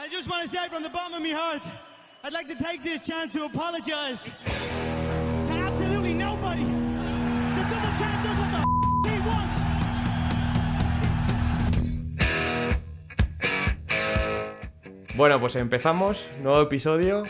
I just want to say from the bottom of my heart, I'd like to take this chance to apologize to absolutely nobody. The double champ does what the f- he wants. Bueno, pues empezamos, nuevo episodio.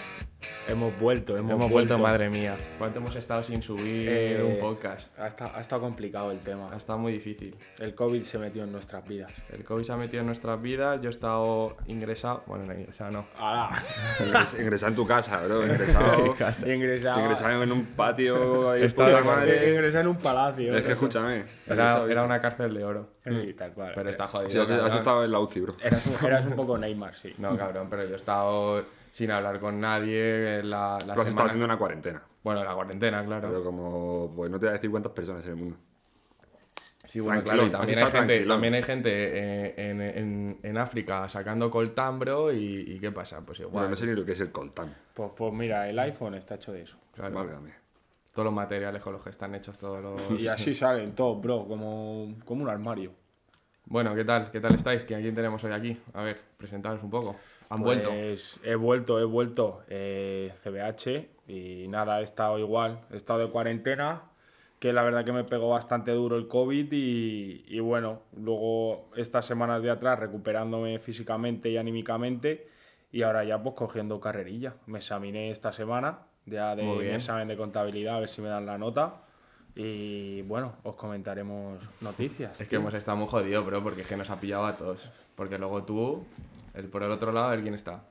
Hemos vuelto, hemos, Hemos, vuelto, madre mía. ¿Cuánto hemos estado sin subir Eh, un podcast? Ha estado, ha estado complicado el tema. Ha estado muy difícil. El COVID se metió en nuestras vidas. El COVID se ha metido en nuestras vidas, yo he estado ingresado, bueno, no ingresado no. ¡Hala! Ingres- Ingresado en tu casa, bro. Ingresado, Ingresaba. ingresado en un patio. ahí, puta madre. Ingresaba en un palacio. Es que escúchame. Era, Ingresado- era una cárcel de oro. Sí, tal cual. Pero está jodido. Sí, has, estado en la UCI, bro. Eras un poco Neymar, sí. No, cabrón, pero yo he estado sin hablar con nadie en la, la Tú has estado haciendo una cuarentena. Bueno, la cuarentena, claro. Pero como. Pues no te voy a decir cuántas personas en el mundo. Sí, bueno, Tranquilo, claro, y también hay, gente, también hay gente eh, en, en- en África sacando coltambro y, y ¿qué pasa? Pues igual, Bueno, no sé ni lo que es el coltán. Pues, pues mira, el iPhone está hecho de eso. claro, Válgame. todos los materiales con los que están hechos todos los... Y así salen todos, bro, como, como un armario. Bueno, ¿qué tal? ¿Qué tal estáis? ¿Qui- ¿A quién tenemos hoy aquí? A ver, presentaros un poco. ¿Han vuelto? Pues he vuelto, he vuelto. eh, CBH y nada, he estado igual. He estado de cuarentena, que la verdad que me pegó bastante duro el COVID y, y bueno, luego estas semanas de atrás recuperándome físicamente y anímicamente y ahora ya pues cogiendo carrerilla. Me examiné esta semana, ya de mi examen de contabilidad, a ver si me dan la nota. Y bueno, os comentaremos noticias. Es que tío. hemos estado muy jodidos, bro, porque es que nos ha pillado a todos. Porque luego tú, el por el otro lado, a ver quién está.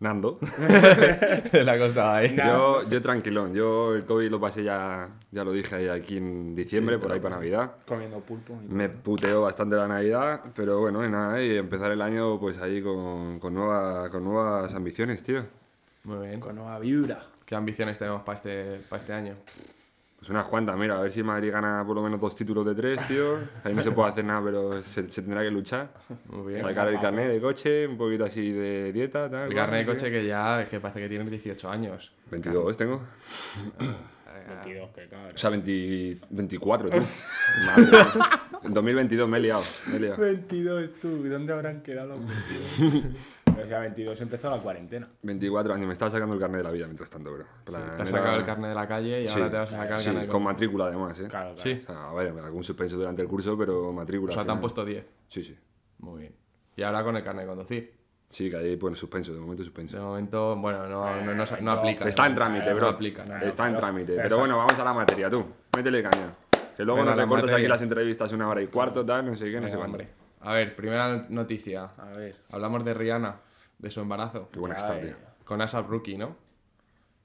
Nando. la ha costado ahí. Yo, yo tranquilón. Yo el COVID lo pasé ya. Ya lo dije ahí aquí en diciembre, Sí, por ahí para Navidad. comiendo pulpo. y- Me puteó bastante la Navidad, pero bueno, y nada, y empezar el año pues ahí con, con, nueva- con nuevas ambiciones, tío. Muy bien. Con nueva vibra. ¿Qué ambiciones tenemos para este, para este año? Pues unas cuantas, mira, a ver si Madrid gana por lo menos dos títulos de tres, tío. Ahí no se puede hacer nada, pero se, se tendrá que luchar. Muy bien. Sacar el carnet de coche, un poquito así de dieta, tal. El carnet de coche que ya es que parece que tienes 18 años. 22 tengo. 22, que cabrón. O sea, 20 24, tú. Madre mía. En 2022 me he liado, me he liado. 22 tú, ¿dónde habrán quedado los 22? sea, 22 empezó la cuarentena. 24 años, me estaba sacando el carnet de la vida mientras tanto, bro. Te has era- sacado el carnet de la calle y Sí, ahora te vas a sacar el sí, carnet de con matrícula además, ¿eh? Claro, claro. Sí. O sea, a ver, algún suspenso durante el curso, pero matrícula. O sea, te han puesto 10. Sí, sí. Muy bien. Y ahora con el carnet de conducir. Sí, que ahí pone suspenso, de momento De suspenso. momento, bueno, no, no, no, no aplica. Está en ¿no? trámite, No bro. aplica. No, Está en trámite. pero bueno, vamos a la materia, tú. Métele caña. Que luego Venga, nos recortas aquí las entrevistas una hora y cuarto, tal, no sé qué, no sé cuándo. hombre. A ver, primera noticia. A ver. Hablamos de Rihanna, de su embarazo. Qué buena está, tío. Con ASAP Rookie, ¿no?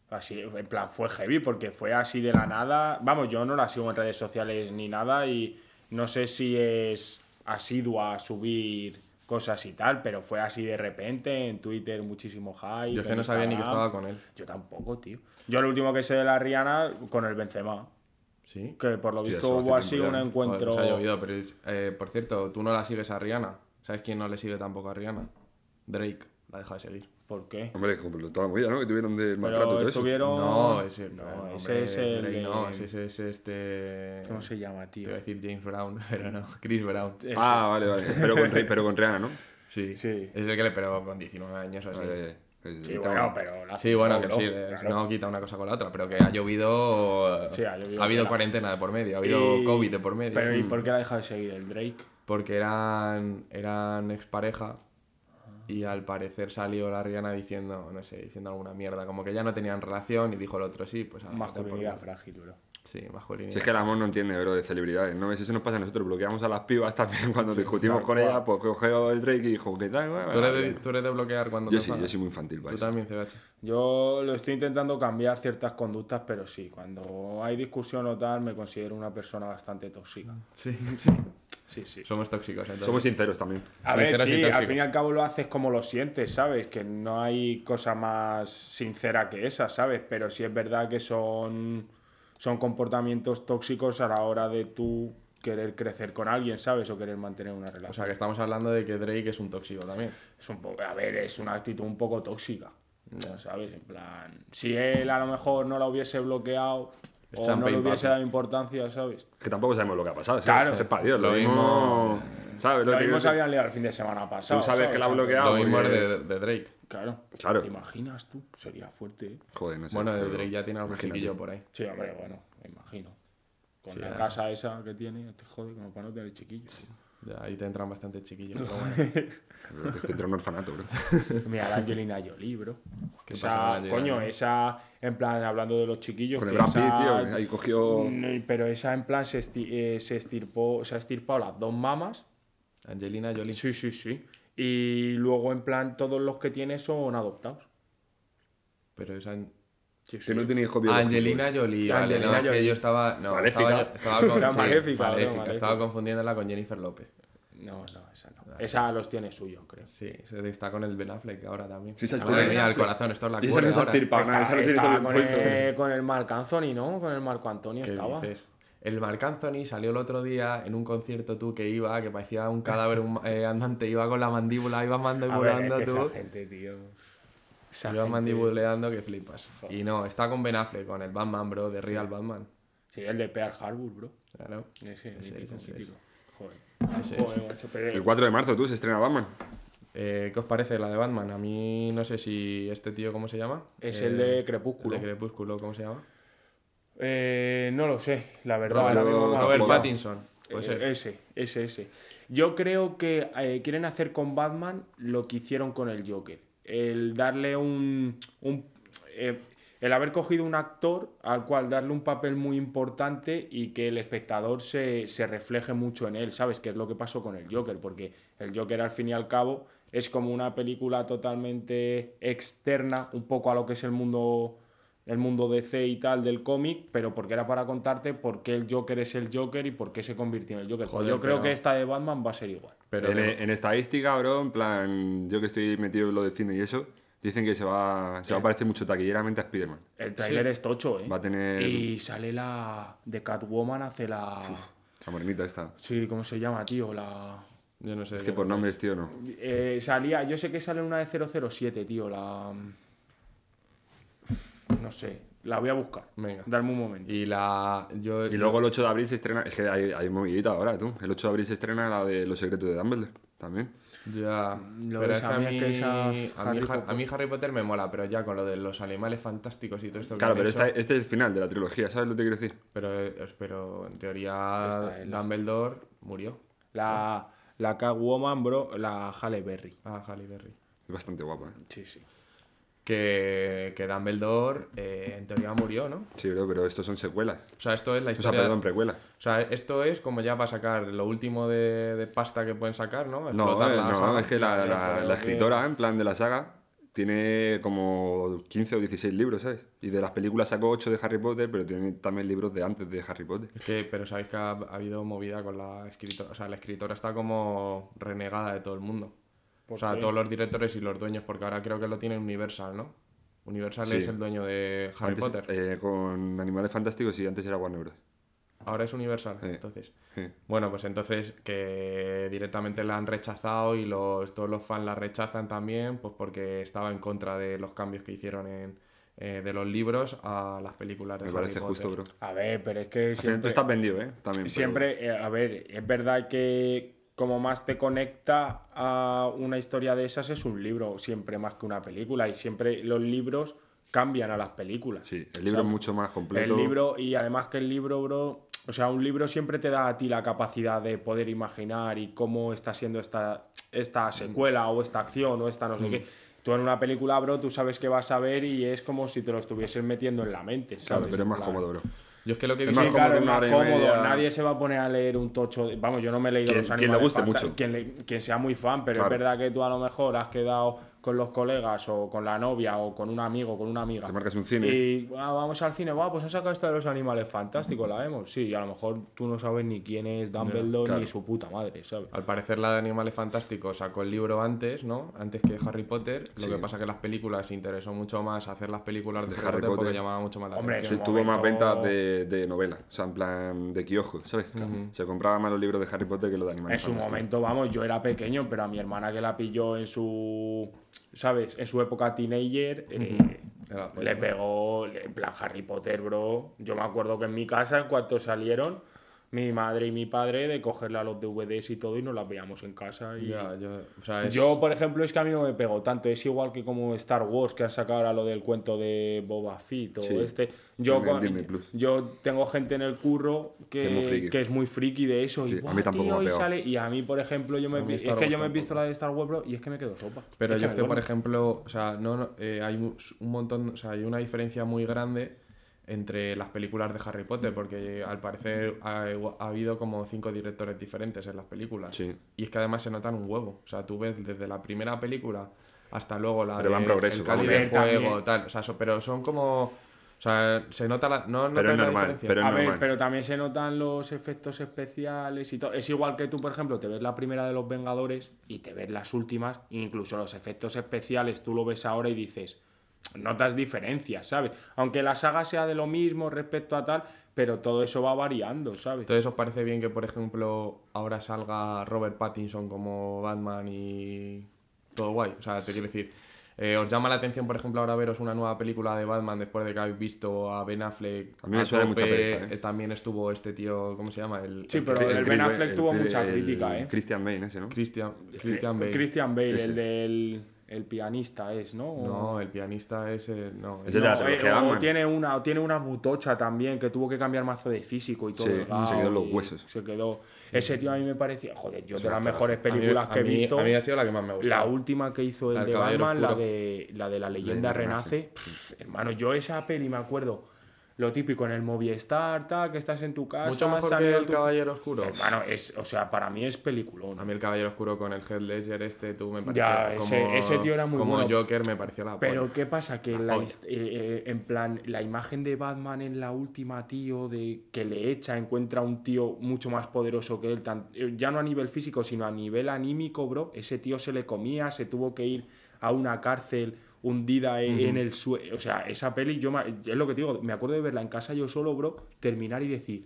Así, en plan, fue heavy porque fue así de la nada. Vamos, yo no la sigo en redes sociales ni nada y no sé si es asidua a subir cosas y tal, pero fue así de repente, en Twitter muchísimo hype. Yo es que no sabía ni que estaba con él. Yo tampoco, tío. Yo lo último que sé de la Rihanna con el Benzema, Sí. que por lo Hostia, visto hubo así un encuentro... Joder, nos ha llovido, pero es- eh, por cierto, tú no la sigues a Rihanna. ¿Sabes quién no le sigue tampoco a Rihanna? Drake. La deja de seguir. ¿Por qué? Hombre, como toda la movida, ¿no? Que tuvieron del maltrato Pero todo eso. estuvieron... No, ese, No, hombre, ese es el... Drake no, ese, ese es este... ¿Cómo se llama, Te tío? iba a decir James Brown, pero no. Chris Brown. Ese. Ah, vale, vale. Pero con, pero con Rihanna, ¿no? Sí. Sí. Es el que le pegó con 19 años o así. Vale, vale. Pues, Sí, bueno, pero... la Sí, bueno, que bro, sí, claro. no quita una cosa con la otra, pero que ha llovido. Sí, ha llovido ha habido cuarentena de por medio, ha habido Y- COVID de por medio. Pero ¿y por qué la deja de seguir el Drake? Porque eran, eran expareja y al parecer salió la Rihanna diciendo, no sé, diciendo alguna mierda, como que ya no tenían relación y dijo el otro sí, pues. a- Masculinidad frágil, bro. Sí, masculinidad. Si es que el amor no entiende, bro, de celebridades, ¿no? ves? Eso nos pasa a nosotros, bloqueamos a las pibas también cuando discutimos con ella, pues cogió el Drake y dijo, ¿qué tal? Bueno, ¿Tú eres, de, tú eres de bloquear cuando Yo te sí, yo soy muy infantil para Tú eso. también, CBH. Yo lo estoy intentando cambiar ciertas conductas, pero sí, cuando hay discusión o tal, me considero una persona bastante tóxica. Sí. Sí, sí. Somos tóxicos, entonces. Somos sinceros también. A ver, sinceros sí, al fin y al cabo lo haces como lo sientes, ¿sabes? Que no hay cosa más sincera que esa, ¿sabes? Pero sí es verdad que son, son comportamientos tóxicos a la hora de tú querer crecer con alguien, ¿sabes? O querer mantener una relación. O sea, que estamos hablando de que Drake es un tóxico también. Es un poco, a ver, es una actitud un poco tóxica. Ya sabes, en plan. Si él a lo mejor no la hubiese bloqueado Es o no le hubiese dado importancia, ¿sabes? Que tampoco sabemos lo que ha pasado. ¿sí? Claro. Sepa Dios, lo, Lo mismo. ¿Sabes? Lo que mismo se habían liado el fin de semana pasado. Tú sabes que la ha bloqueado. Lo mismo es de, de Drake. Claro. Claro. ¿Te imaginas tú? Sería fuerte, ¿eh? Joder, no sé. Bueno, de Drake ya tiene algún chiquillo por ahí. Sí, hombre, bueno, me imagino. Con Sí, la ya. casa esa que tiene, te jode como para no tener chiquillo. Ya, ahí te entran bastante chiquillos. pero bueno. Te entra un orfanato, bro. Mira, la Angelina Jolie, bro. ¿Qué Esa- coño, esa, en plan, hablando de los chiquillos. Con el que Pitt, esa- tío. Ahí cogió. Mm, Pero esa, en plan, se, esti- eh, se estirpó, se ha estirpado las dos mamas. Angelina Jolie. Sí, sí, sí. Y luego, en plan, todos los que tiene son adoptados. Pero esa. Sí, sí. Que no tenía hijo biológico. Angelina Jolie, vale, Angelina no, es que yo estaba. No, Maléfica. estaba, estaba con, Era sí, maléfica, maléfica, bro, maléfica. Estaba confundiéndola con Jennifer López. No, no, esa no. Esa los tiene suyos, creo. Sí, se está con el Ben Affleck ahora también. Sí, esa es Madre con el mía, el corazón, esto es la Y esa no con, el, con el Marc Anthony, ¿no? Con el Marco Antonio ¿Qué estaba. dices? El Marc Anthony salió el otro día en un concierto tú que iba, que parecía un cadáver un- eh, andante, iba con la mandíbula, iba A ver, es mandibulando que tú. esa gente, tío. Esa Iba gente- mandibuleando que flipas. Y no, está con Ben Affleck, con el Batman, bro, de Real Batman. Sí, el de Pearl Harbor, bro. Claro. Ese, Ese mítico, es, ese mítico. Joder. Ese Joder, macho, pero- El 4 de marzo, tú, se estrena Batman. Eh, ¿Qué os parece la de Batman? A mí no sé si este tío, ¿cómo se llama? Es Eh, el de El Crepúsculo. de Crepúsculo, ¿cómo se llama? Eh, no lo sé, la verdad. Robert- ahora mismo me Robert acuerdo. Pattinson. Puede Eh, ser. Ese, ese, ese. Yo creo que eh, quieren hacer con Batman lo que hicieron con el Joker. El darle un. un, eh, el haber cogido un actor al cual darle un papel muy importante y que el espectador se, se refleje mucho en él, ¿sabes? Que es lo que pasó con el Joker, porque el Joker al fin y al cabo es como una película totalmente externa, un poco a lo que es el mundo el mundo DC y tal del cómic, pero porque era para contarte por qué el Joker es el Joker y por qué se convirtió en el Joker. Joder, yo creo pero- que esta de Batman va a ser igual. Pero en, en estadística, bro, en plan, yo que estoy metido en lo del cine y eso, dicen que se va, se va a parecer mucho taquilleramente a Spider-Man. El tráiler es tocho, ¿eh? Va a tener- Y sale la... de Catwoman hace la... La morenita esta. Sí, ¿cómo se llama, tío? La... yo no sé. Es que por nombres, tío, no. Eh, salía... Yo sé que sale una de 007, tío, la... No sé, la voy a buscar. Venga. Darme un momento. Y la. Yo, Y luego el 8 de abril se estrena, es que hay, hay movidita ahora, tú. El 8 de abril se estrena la de Los secretos de Dumbledore, también. Ya. Lo pero es que a mí, que esa a, mí, Harry Har- Potter- a mí Harry Potter me mola, pero ya con lo de los animales fantásticos y todo esto que Claro, pero hecho, esta- este es el final de la trilogía, ¿sabes lo que quiero decir? pero, eh, pero en teoría Dumbledore murió. La, la Catwoman, bro, la Halle Berry. Ah, Halle Berry. Es bastante guapa, ¿eh? Sí, sí. Que, que Dumbledore eh, en teoría murió, ¿no? Sí, bro, pero estos son secuelas. O sea, esto es la O sea, historia. perdón, precuelas. O sea, esto es como ya va a sacar lo último de, de pasta que pueden sacar, ¿no? No, Explotar eh, la no, saga. es que la, la- escritora, en plan de la saga, tiene como 15 o 16 libros, ¿sabes? Y de las películas sacó 8 de Harry Potter, pero tiene también libros de antes de Harry Potter. Es que, pero sabéis que ha, ha habido movida con la escritora. O sea, la escritora está como renegada de todo el mundo. O sea, qué? todos los directores y los dueños, porque ahora creo que lo tiene Universal, ¿no? Universal Sí. es el dueño de Harry Antes, Potter. eh, con Animales Fantásticos y antes era Warner Bros. Ahora es Universal, Sí. entonces. Sí. Bueno, pues entonces que directamente la han rechazado y los, todos los fans la rechazan también, pues porque estaba en contra de los cambios que hicieron en, eh, de los libros a las películas de Me Harry parece Potter. justo, bro. A ver, pero es que siempre... estás vendido, ¿eh? También. pero- Siempre, eh, a ver, es verdad que como más te conecta a una historia de esas es un libro, siempre más que una película. Y siempre los libros cambian a las películas. Sí, el libro O sea, es mucho más completo. El libro, y además que el libro, bro, o sea, un libro siempre te da a ti la capacidad de poder imaginar y cómo está siendo esta, esta secuela o esta acción o esta no Mm. sé qué. Tú en una película, bro, tú sabes que vas a ver y es como si te lo estuvieses metiendo en la mente, ¿sabes? Claro, pero es más cómodo, bro. Yo es que lo que he Es visto... Sí, más claro, cómodo es más cómodo. media. Nadie se va a poner a leer un tocho. de- Vamos, yo no me he leído los quien le animales. guste mucho. Quien, le- quien sea muy fan, pero Claro. es verdad que tú a lo mejor has quedado con los colegas o con la novia o con un amigo, con una amiga. Te marcas un cine. Y ah, vamos al cine, va, pues han sacado esto de los animales fantásticos, la vemos. Sí, y a lo mejor tú no sabes ni quién es Dumbledore claro. ni su puta madre, ¿sabes? Al parecer la de Animales Fantásticos sacó el libro antes, ¿no? Antes que Harry Potter. Lo que pasa que las películas interesó mucho más hacer las películas de, De Harry Harry Potter porque llamaba mucho más la Hombre, atención. tuvo más ventas de, de novela, o sea, en plan de kiosco, ¿sabes? Se compraban más los libros de Harry Potter que los de Animales En su momento, vamos, yo era pequeño, pero a mi hermana que la pilló en su, ¿sabes? En su época teenager, eh, le pegó, en plan Harry Potter, bro. Yo me acuerdo que en mi casa, en cuanto salieron, mi madre y mi padre de cogerle a los DVDs y todo y nos las veíamos en casa. Y... Ya, yo, o sea, es- Yo, por ejemplo, es que a mí no me pegó tanto. Es igual que como Star Wars, que han sacado ahora lo del cuento de Boba Fett o Sí, este. Yo, con- yo tengo gente en el curro que, Que es muy friki. de eso. Sí, y, a "Buah, mí tampoco tío", me y sale- Y a mí, por ejemplo, yo me es Star que Wars yo me he visto la de Star Wars, bro, y es que me quedo sopa. Pero Es yo que, por ejemplo, o sea, no, no, eh, hay un montón, o sea, hay una diferencia muy grande entre las películas de Harry Potter, porque al parecer ha, ha habido como cinco directores diferentes en las películas. Sí. Y es que además se notan un huevo. O sea, tú ves desde la primera película hasta luego la Pero de va en progreso, El va de Fuego, también. tal. O sea, so- pero son como... O sea, se nota la... No Pero notas es la normal, diferencia. pero es a ver, normal. pero también se notan los efectos especiales y todo. Es igual que tú, por ejemplo, te ves la primera de los Vengadores y te ves las últimas, incluso los efectos especiales, tú lo ves ahora y dices, notas diferencias, ¿sabes? Aunque la saga sea de lo mismo respecto a tal, pero todo eso va variando, ¿sabes? Entonces, ¿os parece bien que, por ejemplo, ahora salga Robert Pattinson como Batman y todo guay? O sea, te quiero decir, eh, ¿os llama la atención, por ejemplo, ahora veros una nueva película de Batman después de que habéis visto a Ben Affleck? A mí me suena mucha pereza, ¿eh? Eh, También estuvo este tío, ¿cómo se llama? El, Sí, el pero el el Ben Affleck tuvo el- mucha el- crítica, ¿eh? Christian Bale ese, ¿no? Christian, Christian Bale. Christian Bale, Ese. el del el pianista es, ¿no? O- No, el pianista es el... No, Es el de la No, eh, trilogía o Batman. tiene una, o tiene una butocha también que tuvo que cambiar mazo de físico y todo. Sí, se quedó en los huesos. Se quedó. Ese tío a mí me parecía, joder, yo Es de las mejores A mí- películas a que he mí- visto. A mí ha sido la que más me gusta. La última que hizo La el de Batman, la de, la de la leyenda Leyenda renace. Renace. Pff, hermano, yo esa peli me acuerdo. Lo típico en el Movistar, tal, que estás en tu casa. Mucho mejor que el tu- Caballero Oscuro. Hermano, es, o sea, para mí es peliculón. A mí el Caballero Oscuro con el Heath Ledger este, tú me pareció... Ya, ese- como, ese tío era muy como bueno. Joker me pareció la Pero polla. ¿qué pasa? Que la, eh, eh, en plan, la imagen de Batman en la última, tío, de que le echa, encuentra un tío mucho más poderoso que él, tan- eh, ya no a nivel físico, sino a nivel anímico, bro. Ese tío se le comía, se tuvo que ir a una cárcel hundida e- en el suelo. O sea, esa peli, yo ma- es lo que te digo, me acuerdo de verla en casa yo solo, bro, terminar y decir,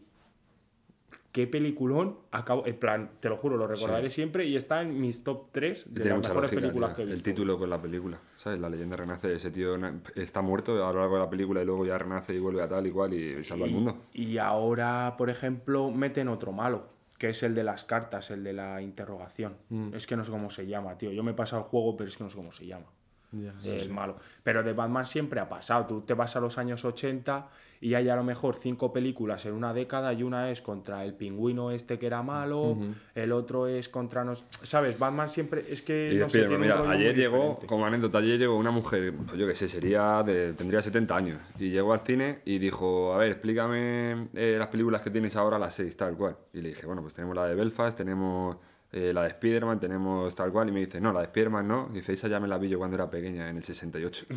qué peliculón, acabo, en plan, te lo juro, lo recordaré siempre y está en mis top 3 Y de las mejores lógica, películas que he El visto. título con la película, ¿sabes? La leyenda renace, ese tío está muerto a lo largo de la película y luego ya renace y vuelve a tal y cual y salva al mundo. Y ahora, por ejemplo, meten otro malo, que es el de las cartas, el de la interrogación. Mm. Es que no sé cómo se llama, tío. Yo me he pasado el juego, pero es que no sé cómo se llama. Ya, el malo. Pero de Batman siempre ha pasado. Tú te vas a los años 80 y hay a lo mejor cinco películas en una década y una es contra el pingüino este que era malo, el otro es contra... Nos... ¿Sabes? Batman siempre... Es que... Y no sé, tiene mira, ayer llegó, diferente. como anécdota, ayer llegó una mujer, pues yo qué sé, sería de, tendría 70 años, y llegó al cine y dijo, a ver, explícame eh, las películas que tienes ahora, las seis, tal cual. Y le dije, bueno, pues tenemos la de Belfast, tenemos eh, la de Spider-Man, tenemos tal cual, y me dice, no, la de Spider-Man no, dice, esa ya me la vi yo cuando era pequeña, en el 68.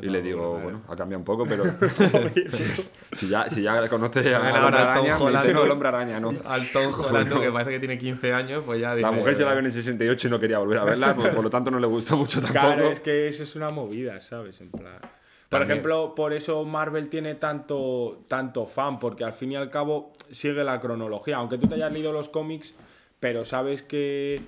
Y le digo, bueno, ha cambiado un poco, pero si, ya, si ya conoces a ahora hombre al Tom araña, me dice, no, el hombre araña, no. Al Tom Holland, que parece que tiene 15 años, pues ya La mujer se la vio en el 68 y no quería volver a verla, por, por lo tanto no le gustó mucho tampoco. Claro, es que eso es una movida, ¿sabes? En plan. Por También. ejemplo, por eso Marvel tiene tanto, tanto fan, porque al fin y al cabo sigue la cronología. Aunque tú te hayas leído los cómics, pero sabes que,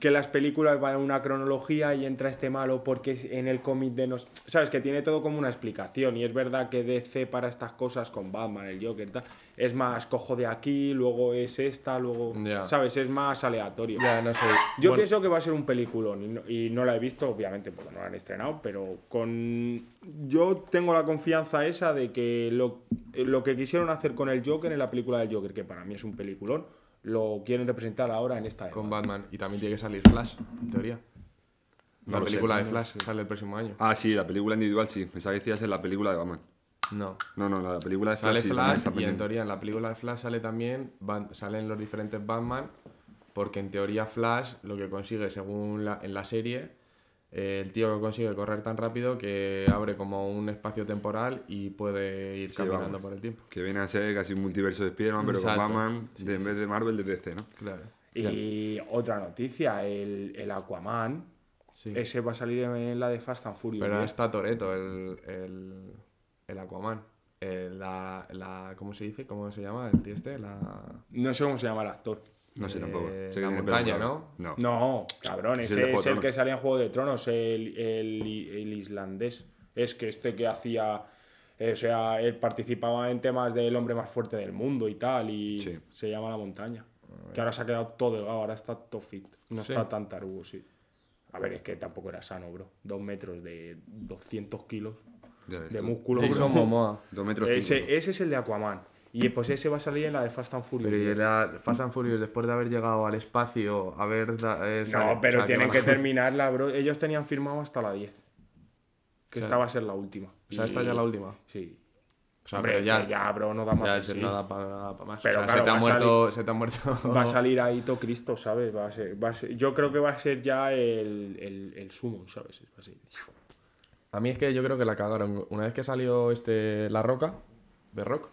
que las películas van en una cronología y entra este malo porque en el cómic de nos. Sabes que tiene todo como una explicación. Y es verdad que DC para estas cosas con Batman, el Joker, tal, es más cojo de aquí, luego es esta, luego. ¿Sabes? Es más aleatorio. Ya, no sé. Yo Bueno, pienso que va a ser un peliculón y no, y no la he visto, obviamente, porque no la han estrenado, pero con yo tengo la confianza esa de que lo, lo que quisieron hacer con el Joker en la película del Joker, que para mí es un peliculón, lo quieren representar ahora en esta Con época. Batman. Y también tiene que salir Flash, en teoría. No La sé, película de no Flash sale el próximo año. Ah, sí, la película individual sí. Pensaba que decías en la película de Batman. No. No, no, la película de Sale sí, Flash Batman está y en teoría en la película de Flash sale también, van- salen los diferentes Batman, porque en teoría Flash lo que consigue según la, en la serie, eh, el tío que consigue correr tan rápido que abre como un espacio temporal y puede ir Sí, caminando vamos. por el tiempo. Que viene a ser casi un multiverso de Spider-Man, pero Exacto. con Batman, Sí, de- en vez de Marvel, de DC, ¿no? Claro. Y otra noticia, el, el Aquaman, Sí. ese va a salir en la de Fast and Furious. Pero 10. está Toreto, el, el, el Aquaman. Eh, la, la, ¿Cómo se dice? ¿Cómo se llama el tío este? La, No sé cómo se llama el actor. No sé Eh, tampoco. la Sé pelo montaña. ¿no? No. No, cabrón, Es ese el de Juego es el que salía en Juego de Tronos, el, el- el islandés. Es que este que hacía Eh, o sea, él participaba en temas del hombre más fuerte del mundo y tal, y Sí. se llama La Montaña. Que ahora se ha quedado todo delgado, ahora está todo fit. No Sí. está tan tarugo, sí. A ver, es que tampoco era sano, bro. Dos metros de 200 kilos de tú. músculo. Jason bro. Momoa. Dos metros. Ese, ese es el de Aquaman. Y pues ese va a salir en la de Fast and Furious. Pero y la Fast and Furious, después de haber llegado al espacio, haber. da- eh, sale- No, pero o sea, tienen que a- terminarla, bro. Ellos tenían firmado hasta la 10. Que O sea, esta va a ser la última. O sea, esta Y- ya es la última. Sí. O sea, Hombre, pero ya. que ya, bro, no da más ya sí. nada para más. Pero o sea, claro, se, te ha a muerto, se te ha muerto. Va a salir ahí todo Cristo, ¿sabes? Va a ser, va a ser- yo creo que va a ser ya el, el, el sumo, ¿sabes? Va a ser- A mí es que yo creo que la cagaron. Una vez que salió este La Roca, de Rock,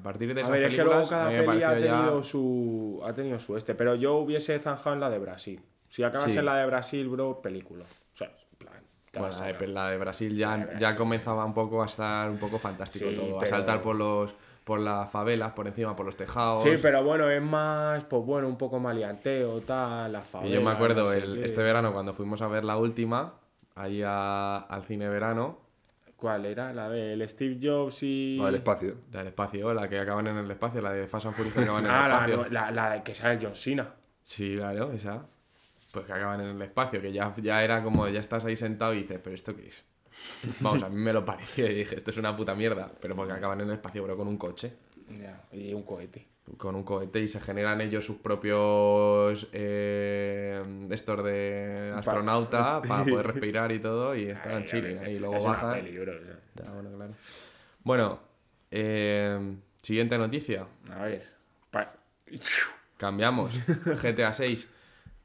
a partir de A esas ver, es que luego cada a peli ha ya- tenido, su, ha tenido su este. Pero yo hubiese zanjado en la de Brasil. Si acabas Sí. en la de Brasil, bro, película. ¿Sabes? En plan, Bueno, la a- de, la de Brasil ya, ya comenzaba un poco a estar un poco fantástico Sí, todo. A saltar por los por las favelas, por encima, por los tejados. Sí, pero bueno, es más, pues bueno, un poco maleanteo, tal, la Y favela. yo me acuerdo no sé el- este verano cuando fuimos a ver la última, ahí a- al cine verano, ¿Cuál era? La del Steve Jobs y... Va, el espacio. la del espacio, la que acaban en el espacio, la de Fast and Furious que acaban en el Ah, la, espacio. no- la, la que sale el John Cena. Sí, claro, esa. Pues que acaban en el espacio, que ya, ya era como, ya estás ahí sentado y dices, ¿pero esto qué es? Vamos, a mí me lo pareció y dije, esto es una puta mierda, pero porque acaban en el espacio, pero con un coche. Ya, y un cohete. Con un cohete y se generan ellos sus propios eh, estos de astronauta para poder respirar y todo y están chilling ahí y luego es bajan. peli, bro, o sea. Ya, bueno, claro. Bueno, eh, siguiente noticia. A ver. pa- Cambiamos. GTA 6.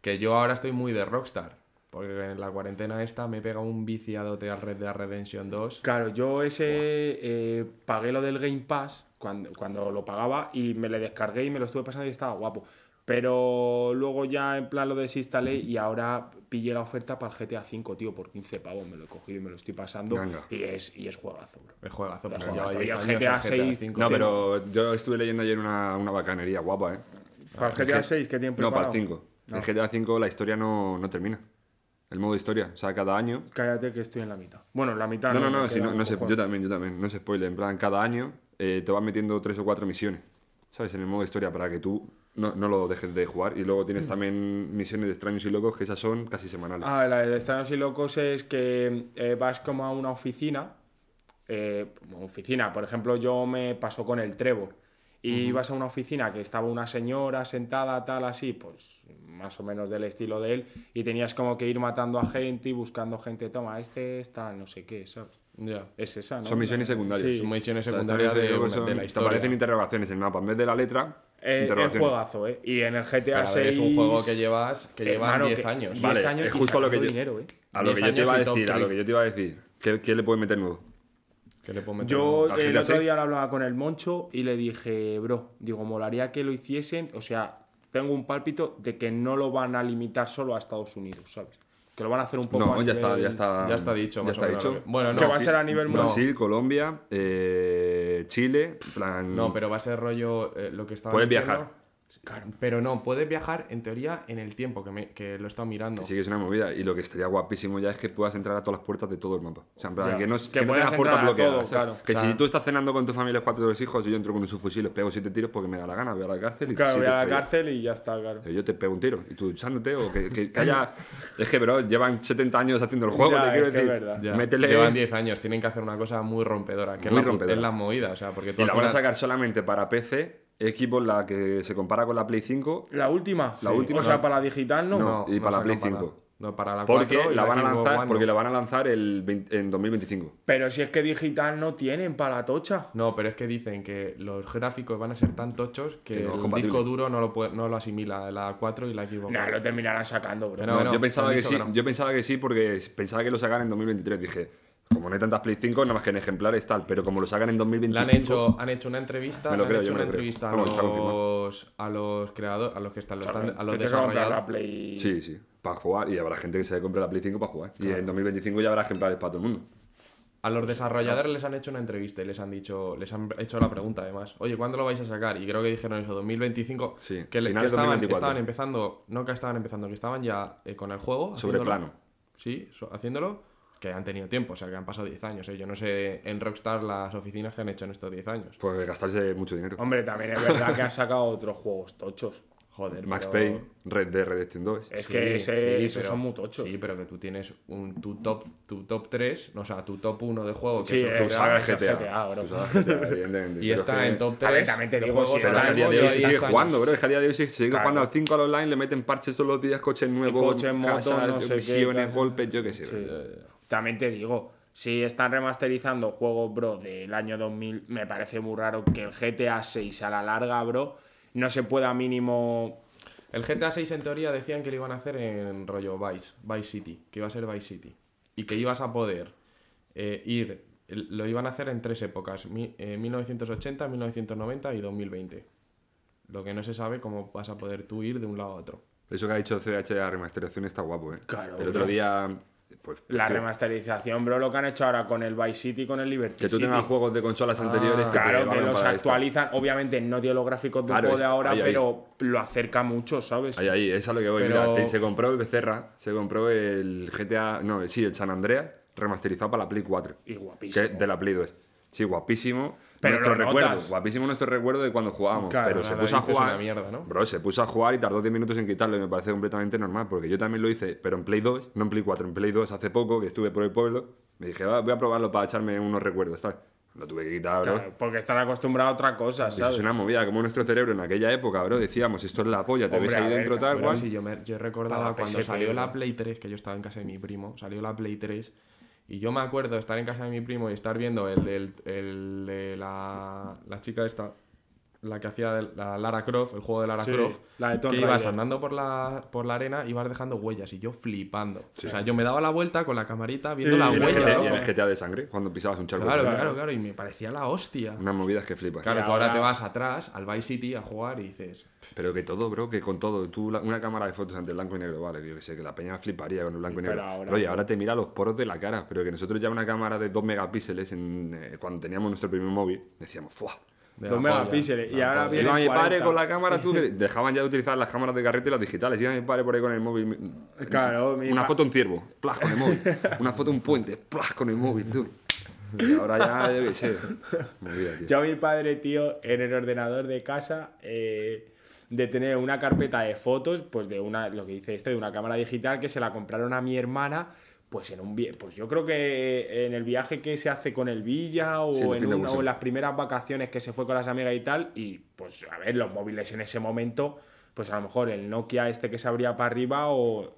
Que yo ahora estoy muy de Rockstar. Porque en la cuarentena esta me pega un viciadote al Red Dead Redemption 2. Claro, yo ese eh, pagué lo del Game Pass cuando, cuando lo pagaba y me le descargué y me lo estuve pasando y estaba guapo. Pero luego ya en plan lo desinstalé y ahora pillé la oferta para el GTA V, tío, por 15 pavos. Me lo he cogido y me lo estoy pasando. Venga. Y es, y es juegazo, bro. El juegazo, pero juegazo. Y 10 el GTA el 6, V. No, pero yo estuve leyendo ayer una, una bacanería guapa, ¿eh? Para el GTA 6, ¿qué tiempo No, para el 5. No. El GTA 5 la historia no, no termina. El modo historia. O sea, cada año. Cállate que estoy en la mitad. Bueno, en la mitad. No, no, me no, si no, no sé, cojón. yo también, yo también. No se spoiler. En plan, cada año eh, te van metiendo tres o cuatro misiones. ¿Sabes? En el modo historia para que tú no, no lo dejes de jugar. Y luego tienes también misiones de extraños y locos que esas son casi semanales. Ah, la de Extraños y Locos es que eh, vas como a una oficina. eh, oficina, por ejemplo, yo me pasó con el Trevor. Y ibas a una oficina que estaba una señora sentada, tal, así, pues más o menos del estilo de él. Y tenías como que ir matando a gente y buscando gente. Toma, este está, no sé qué, ¿sabes? Ya. Es esa, ¿no? Son misiones secundarias. Sí. Son misiones O sea, secundarias de, la Te historia. aparecen interrogaciones en el mapa. En vez de la letra, Eh, es juegazo, ¿eh? Y en el GTA Pero a ver, 6... es un juego que llevas que llevan Hermano, 10 que- años. 10 Vale, años es y justo lo que dinero, ¿eh? A lo 10 que yo te iba a decir, a lo que yo te iba a decir. ¿Qué, qué le puedes meter nuevo? que le puedo meter Yo un- ¿Al el otro 6? día lo hablaba con el Moncho y le dije, bro, digo, molaría que lo hiciesen. O sea, tengo un pálpito de que no lo van a limitar solo a Estados Unidos, ¿sabes? Que lo van a hacer un poco No, ya nivel- está, ya está. Ya está dicho, Ya más está dicho. Bueno, no, Que va a ser a nivel no, Brasil, Colombia, eh, Chile, plan. No, pero va a ser rollo eh, lo que estaba Puedes diciendo. viajar. Claro, pero no, puedes viajar en teoría en el tiempo que, me, que lo he estado mirando. Que sí que es una movida. Y lo que estaría guapísimo ya es que pueas entrar a todas las puertas de todo el mapa. O sea, en plan, Ya. que no, Que que no puedas tengas puertas bloqueadas. todo, ¿sabes? claro. Que O sea- si tú estás cenando con tu familia cuatro hijos y yo entro con un fusil, les pego siete tiros porque me da la gana, voy a la cárcel y Claro, voy a la cárcel y ya está, claro. Yo te pego un tiro y tú echándote o que, que, que haya... es que, bro, llevan 70 años haciendo el juego, Ya, te quiero decir. verdad. Métele... Llevan 10 años, tienen que hacer una cosa muy rompedora. Que Muy es, la, rompedora. es la movida, o sea, porque tú Y la van a sacar solamente para PC, equipo en la que se compara con la Play 5 La última. La última, O sea, no. para la digital no. No. y para la Play sacan 5. no, para la 4 porque y la van a Xbox lanzar One porque no. la van a lanzar el 20 en 2025. Pero si es que digital no tienen para la tocha. No, pero es que dicen que los gráficos van a ser tan tochos que, no el disco duro no lo, puede- no lo asimila la 4 y la Xbox Nah, One. lo terminarán sacando, bro. No, No, no, yo pensaba que sí, que no. yo pensaba que sí porque pensaba que lo sacan en 2023. Dije, como no hay tantas Play 5, nada más que en ejemplares tal, pero como lo sacan en Le 2025, han hecho, han hecho una entrevista, Me lo han creo, hecho una creo. entrevista a los, a los creadores, a los que están, los están- a los la desarrolladores. Play. sí, sí, para jugar y habrá gente que se compre la Play 5 para jugar. Y en 2025 ya habrá ejemplares para todo el mundo. A los desarrolladores les han hecho una entrevista y les han dicho, les han hecho la pregunta además, oye, ¿cuándo lo vais a sacar? Y creo que dijeron eso, 2025. Sí, que, le- que finales estaban, 2024. estaban empezando, no que estaban empezando, que estaban ya eh, con el juego. Sobre haciéndolo. plano. Sí, so- haciéndolo. Que han tenido tiempo, o sea, que han pasado 10 años. ¿eh? Yo no sé en Rockstar las oficinas que han hecho en estos 10 años. Pues gastarse mucho dinero. Hombre, también es verdad que han sacado otros juegos tochos. Joder, Max pero- Payne, Red Dead Redemption 2. Es Sí, que ese- sí, esos pero- son muy tochos. Sí, pero que tú tienes un, tu, top, tu top 3, o sea, tu top 1 de juego, que Sí, es eh, Tu GTA, GTA. GTA, bro. GTA, evidentemente. y Pero está es que- en top A ver, 3 también te digo, si está en hoy sigue 10 años. jugando, bro. Es que a día de hoy se sigue Claro. jugando al 5 al online, le meten parches todos los días, coches nuevos, coches, motos, no sé misiones, golpes, yo qué sé. También te digo, si están remasterizando juegos, bro, del año 2000, me parece muy raro que el GTA 6 a la larga, bro, no se pueda mínimo... El GTA 6 en teoría decían que lo iban a hacer en rollo Vice, Vice City, que iba a ser Vice City. Y que ibas a poder eh, ir, lo iban a hacer en tres épocas, mi- eh, 1980, 1990 y 2020. Lo que no se sabe cómo vas a poder tú ir de un lado a otro. Eso que ha dicho CH de la remasterización está guapo, ¿eh? Claro, El otro día, pues. La remasterización, bro, lo que han hecho ahora con el Vice City y con el Liberty Que tú City. tengas juegos de consolas anteriores que Claro, que los actualizan, obviamente no tiene los gráficos del Claro, juego es- de ahora, ahí, ahí. pero lo acerca mucho, ¿sabes? Ahí, ahí, es a lo que voy. Pero- Mira, se compró el Becerra, se compró el GTA, no, sí, el San Andreas, remasterizado para la Play 4. Y guapísimo. Que de la Play 2. Sí, guapísimo. Pero nuestro recuerdo, notas. guapísimo nuestro recuerdo de cuando jugábamos. Claro, pero se puso a jugar. una mierda, ¿no? Bro, se puso a jugar y tardó 10 minutos en quitarlo y me parece completamente normal. Porque yo también lo hice, pero en Play 2, no en Play 4, en Play 2 hace poco que estuve por el pueblo. Me dije, "Va, voy a probarlo para echarme unos recuerdos, tal. Lo tuve que quitar, bro. Claro, porque están acostumbrados a otra cosa, Y Eso ¿sabes? es una movida, como nuestro cerebro en aquella época, bro, decíamos, esto es la polla, te Hombre, ves ahí ver, dentro tal cual. sí, yo, me, yo recordaba cuando PSP, salió la. Play 3, que yo estaba en casa de mi primo, salió la Play 3 y yo me acuerdo de estar en casa de mi primo y estar viendo el, del- el de la, la chica esta, la que hacía la Lara Croft, el juego de Lara Sí, Croft, la de Tomb que ibas andando por la, por la arena y ibas dejando huellas y yo flipando. O sea, yo me daba la vuelta con la camarita viendo Sí, la Y en, el huella. GTA, y loco. en el GTA de sangre, cuando pisabas un charco. Claro, claro, sangre. claro, y me parecía la hostia. Unas movidas que flipas. Claro, tú ahora ahora- te vas atrás al Vice City a jugar y dices, Pero que todo, bro, que con todo. Tú, la- una cámara de fotos ante blanco y negro, vale, yo que sé, que la peña fliparía con el blanco y Pero negro. ahora, Oye, ahora te mira los poros de la cara, pero que nosotros ya una cámara de 2 megapíxeles, en, eh, cuando teníamos nuestro primer móvil, decíamos, ¡fuah! De Dos polla, megapíxeles, de y la ahora viene- Iba mi padre 40. con la cámara, tú, que dejaban ya de utilizar las cámaras de carrete y las digitales. Iba mi padre por ahí con el móvil. Claro, mi Una pa- foto un ciervo, plas con el móvil. Una foto un puente, plas con el móvil, tú. Y ahora ya debe ser. Movida, tío. Yo a mi padre, tío, en el ordenador de casa, eh, de tener una carpeta de fotos, pues de una, lo que dice este, de una cámara digital que se la compraron a mi hermana, pues en un pues yo creo que en el viaje que se hace con el Villa o, Sí, en, una- o en las primeras vacaciones que se fue con las amigas y tal, y pues a ver, los móviles en ese momento, pues a lo mejor el Nokia este que se abría para arriba o...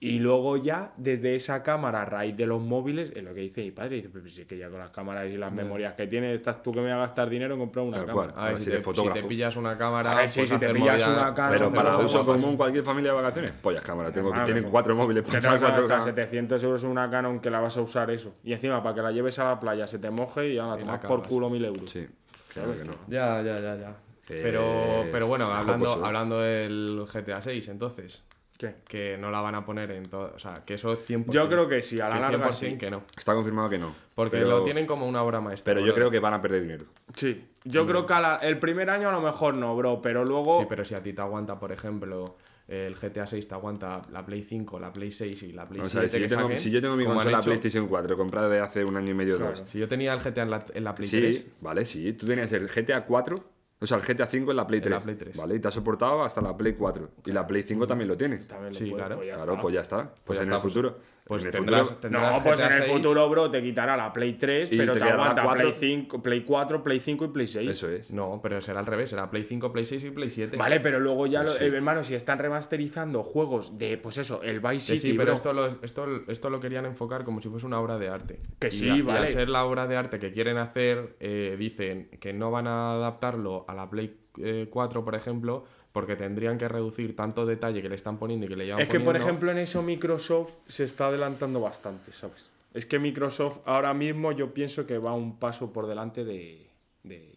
Y luego ya, desde esa cámara, a raíz de los móviles, es lo que dice mi padre, dice, pero si es que ya con las cámaras y las memorias que tiene, estás tú que me vas a gastar dinero en comprar una Tal cámara. cual. A ver, Ahora si te, si te pillas una cámara, A ver, sí, pues si te pillas movida- una cámara, Pero para uso común, cualquier familia de vacaciones, pollas cámara. Tengo, Hermano, tienen pues, cuatro móviles Que te pinchados, vas a cuatro cámaras. 700 euros en una Canon que la vas a usar eso. Y encima, para que la lleves a la playa, se te moje y ya la Y la tomas por culo mil euros. Sí, claro que no. Ya, ya, ya, ya. Que Pero, pero bueno, hablando, hablando del GTA 6, entonces, ¿Qué? que no la van a poner en todo. O sea, que eso es 100%. Yo creo que sí, a la que larga 100% sí. que no. Está confirmado que no. Porque pero, lo tienen como una obra maestra. Pero yo bro. creo que van a perder dinero. Sí. Yo creo que a la- el primer año a lo mejor no, bro, pero luego... Sí, pero si a ti te aguanta, por ejemplo, el GTA 6 te aguanta la Play 5, la Play 6 y la Play O 7 sea, si yo, que tengo, saquen, si yo tengo mi consola hecho, PlayStation 4 comprada de hace un año y medio o Claro. dos. Si yo tenía el GTA en la, en la Play Sí, 3, vale, sí. Tú tenías el GTA 4, o sea, el GTA 5 en la Play En 3. la Play 3. Vale, y te ha soportado hasta la Play 4. Y la Play 5 también lo tienes. También lo Sí, puede- claro. pues ya claro, está. pues ya está. Pues, Pues ya en está, el futuro. pues el tendrás, futuro- tendrás No, pues en el 6, futuro, bro, te quitará la Play 3, Y pero te te, aguanta cuatro. Play 5, Play 4, Play 5 y Play 6. Eso es. No, pero será al revés, será Play 5, Play 6 y Play 7. Vale, pero luego ya, lo- Sí. eh, hermano, si están remasterizando juegos de, pues eso, el Vice City, sí, pero bro, esto lo, esto, esto lo querían enfocar como si fuese una obra de arte. Que Y sí, a- y vale. al ser la obra de arte que quieren hacer, eh, dicen que no van a adaptarlo a la Play eh, 4, por ejemplo, porque tendrían que reducir tanto detalle que le están poniendo y que le llevan Es que, por ejemplo, en eso Microsoft se está adelantando bastante, ¿sabes? Es que Microsoft ahora mismo yo pienso que va un paso por delante de, de,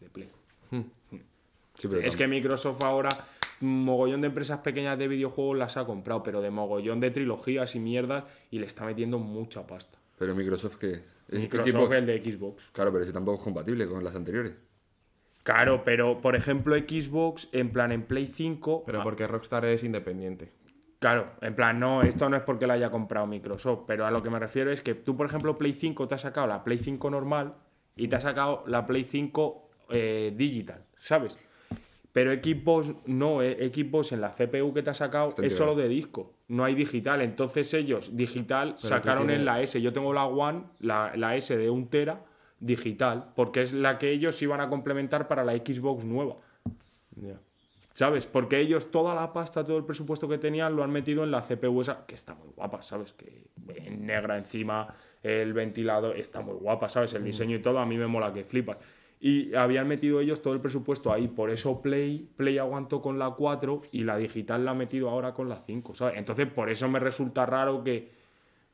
de Play. Sí, pero Es que Microsoft ahora, mogollón de empresas pequeñas de videojuegos las ha comprado, pero de mogollón de trilogías y mierdas y le está metiendo mucha pasta. Pero Microsoft, ¿qué? ¿Es Microsoft Xbox? el de Xbox. Claro, pero ese tampoco es compatible con las anteriores. Claro, pero por ejemplo Xbox, en plan en Play 5... Pero ah, porque Rockstar es independiente. Claro, en plan, no, esto no es porque lo haya comprado Microsoft, pero a lo que me refiero es que tú, por ejemplo, Play 5 te has sacado la Play 5 normal y te has sacado la Play 5 eh, digital, ¿sabes? Pero equipos no, eh, equipos en la CPU que te has sacado es solo de disco, no hay digital. Entonces ellos digital sacaron en la S. Yo tengo la One, la, la S de 1 tera digital, porque es la que ellos iban a complementar para la Xbox nueva. ¿Sabes? Porque ellos toda la pasta, todo el presupuesto que tenían lo han metido en la CPU esa, que está muy guapa, ¿sabes? Que en negra encima, el ventilador, está muy guapa, ¿sabes? El diseño y todo, a mí me mola que flipas. Y habían metido ellos todo el presupuesto ahí, por eso Play, Play aguantó con la 4 y la digital la ha metido ahora con la 5, ¿sabes? Entonces por eso me resulta raro que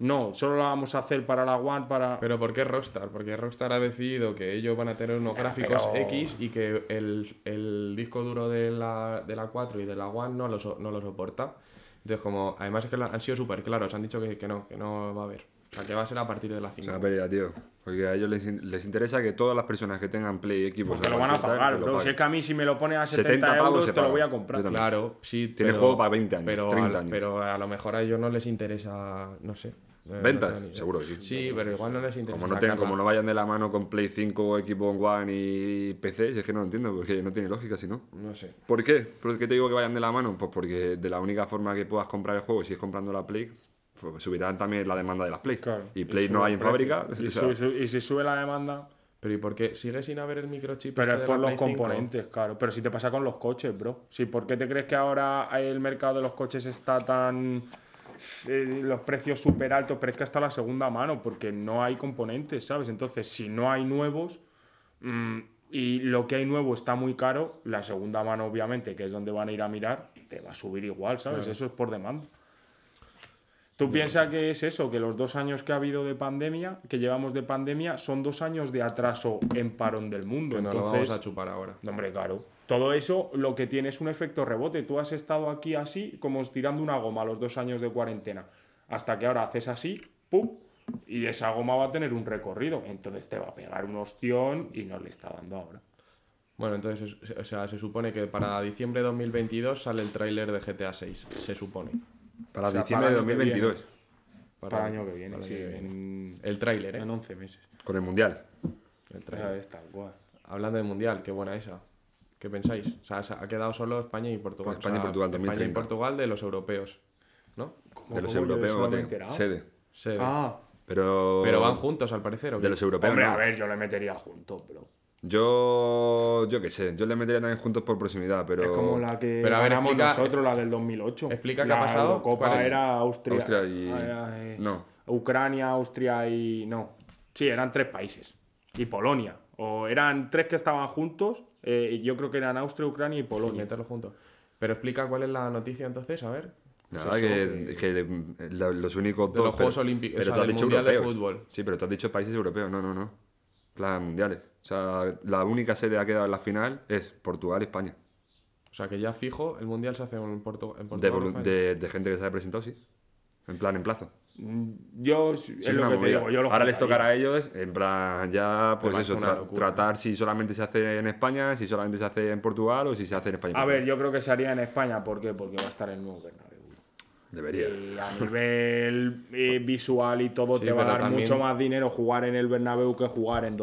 no, solo la vamos a hacer para la One, para... Pero ¿por qué Rockstar? Porque Rockstar ha decidido que ellos van a tener unos gráficos pero- X y que el, el disco duro de la, de la 4 y de la One no lo, so- no lo soporta. Entonces, como además es que han sido súper claros, han dicho que, que no, que no va a haber. O sea, que va a ser a partir de la Es 5. una pérdida, tío. Porque a ellos les, les interesa que todas las personas que tengan Play equipos. Porque lo van a pagar, bro. Si es que a mí si me lo pones a 70, 70 pavos euros, te lo voy a comprar. Claro, sí. Tiene juego para 20 años, pero 30 a, años. Pero a lo mejor a ellos no les interesa, no sé. Eh, ¿Ventas? no. Seguro que sí. Sí, pero igual no les interesa. Como no, como vayan de la mano con Play 5, Xbox One y PC, si es que no lo entiendo, porque no tiene lógica si no. No sé. ¿Por qué? ¿Por qué te digo que vayan de la mano? Pues porque de la única forma que puedas comprar el juego, si es comprando la Play, pues subirán también la demanda de las Play. Claro. Y Play no hay en fábrica. Y, o sea, sube- sube- y si sube la demanda, Pero ¿y por qué sigue sin haber el microchip? pero este es por los Play 5? componentes, claro. Pero si te pasa con los coches, bro. Sí, ¿Por qué te crees que ahora el mercado de los coches está tan. Eh, los precios súper altos? Pero es que hasta la segunda mano, porque no hay componentes, ¿sabes? Entonces, si no hay nuevos. mm, y lo que hay nuevo está muy caro, la segunda mano, obviamente, que es donde van a ir a mirar, te va a subir igual, ¿sabes? Eso es por demanda. Tú piensas que es eso, que los dos años que ha habido de pandemia, que llevamos de pandemia, son dos años de atraso en parón del mundo. Que no lo Entonces, vamos a chupar ahora. no, hombre, claro. Todo eso lo que tiene es un efecto rebote. Tú has estado aquí así, como estirando una goma los dos años de cuarentena. Hasta que ahora haces así, ¡pum! Y esa goma va a tener un recorrido. Entonces te va a pegar un ostión y no le está dando ahora. Bueno, entonces, es- o sea, se supone que para diciembre de 2022 sale el tráiler de GTA 6. Se supone. para o sea, diciembre para de el año que 2022, Para, el año que viene, sí, año que viene. En, El tráiler, ¿eh? en 11 meses. con el Mundial. El tráiler. es tal cual. Hablando de Mundial, qué buena esa. ¿Qué pensáis? O sea, se ha quedado solo España y Portugal. Pues España y O sea, Portugal, España y 2030. Portugal de los europeos. ¿no? ¿Cómo- De los de europeos, de- sede. Se- Ah, Pero, Pero van juntos al parecer. ¿o De qué? los europeos. hombre, no. a ver, yo le metería juntos, bro. Yo, yo qué sé, yo le metería también juntos por proximidad, pero. Es como la que Pero a ver, ganamos explica- nosotros, la del 2008. explica qué ha pasado. Eurocopa ¿Cuál es? era Austria. Austria y- Ay, ay, no. Ucrania, Austria y. No. Sí, eran tres países. Y Polonia. O eran tres que estaban juntos. eh, yo creo que eran Austria, Ucrania y Polonia. Meterlos juntos. Pero explica cuál es la noticia entonces, a ver. Nada, eso, que, que lo- los únicos De dos. los Juegos Olímpicos, o Pero sea, tú has del dicho Mundial de fútbol. Sí, pero tú has dicho países europeos. No, no, no. Plan mundiales. O sea, la única sede que ha quedado en la final es Portugal y España. O sea, que ya fijo, el Mundial se hace en, Portu- en De, Portugal. de, de gente que se ha presentado, sí. En plan, en plazo. Yo, es Sí, lo que te digo, yo lo Ahora les tocará a ellos, en plan, ya, pues eso, tra- locura, tratar si solamente se hace en España, si solamente se hace en Portugal o si se hace en España. A ver, yo creo que se haría en España. ¿Por qué? Porque va a estar el nuevo Bernabéu. Debería. Y a nivel eh, visual y todo Sí, te va a dar también- mucho más dinero jugar en el Bernabéu que jugar en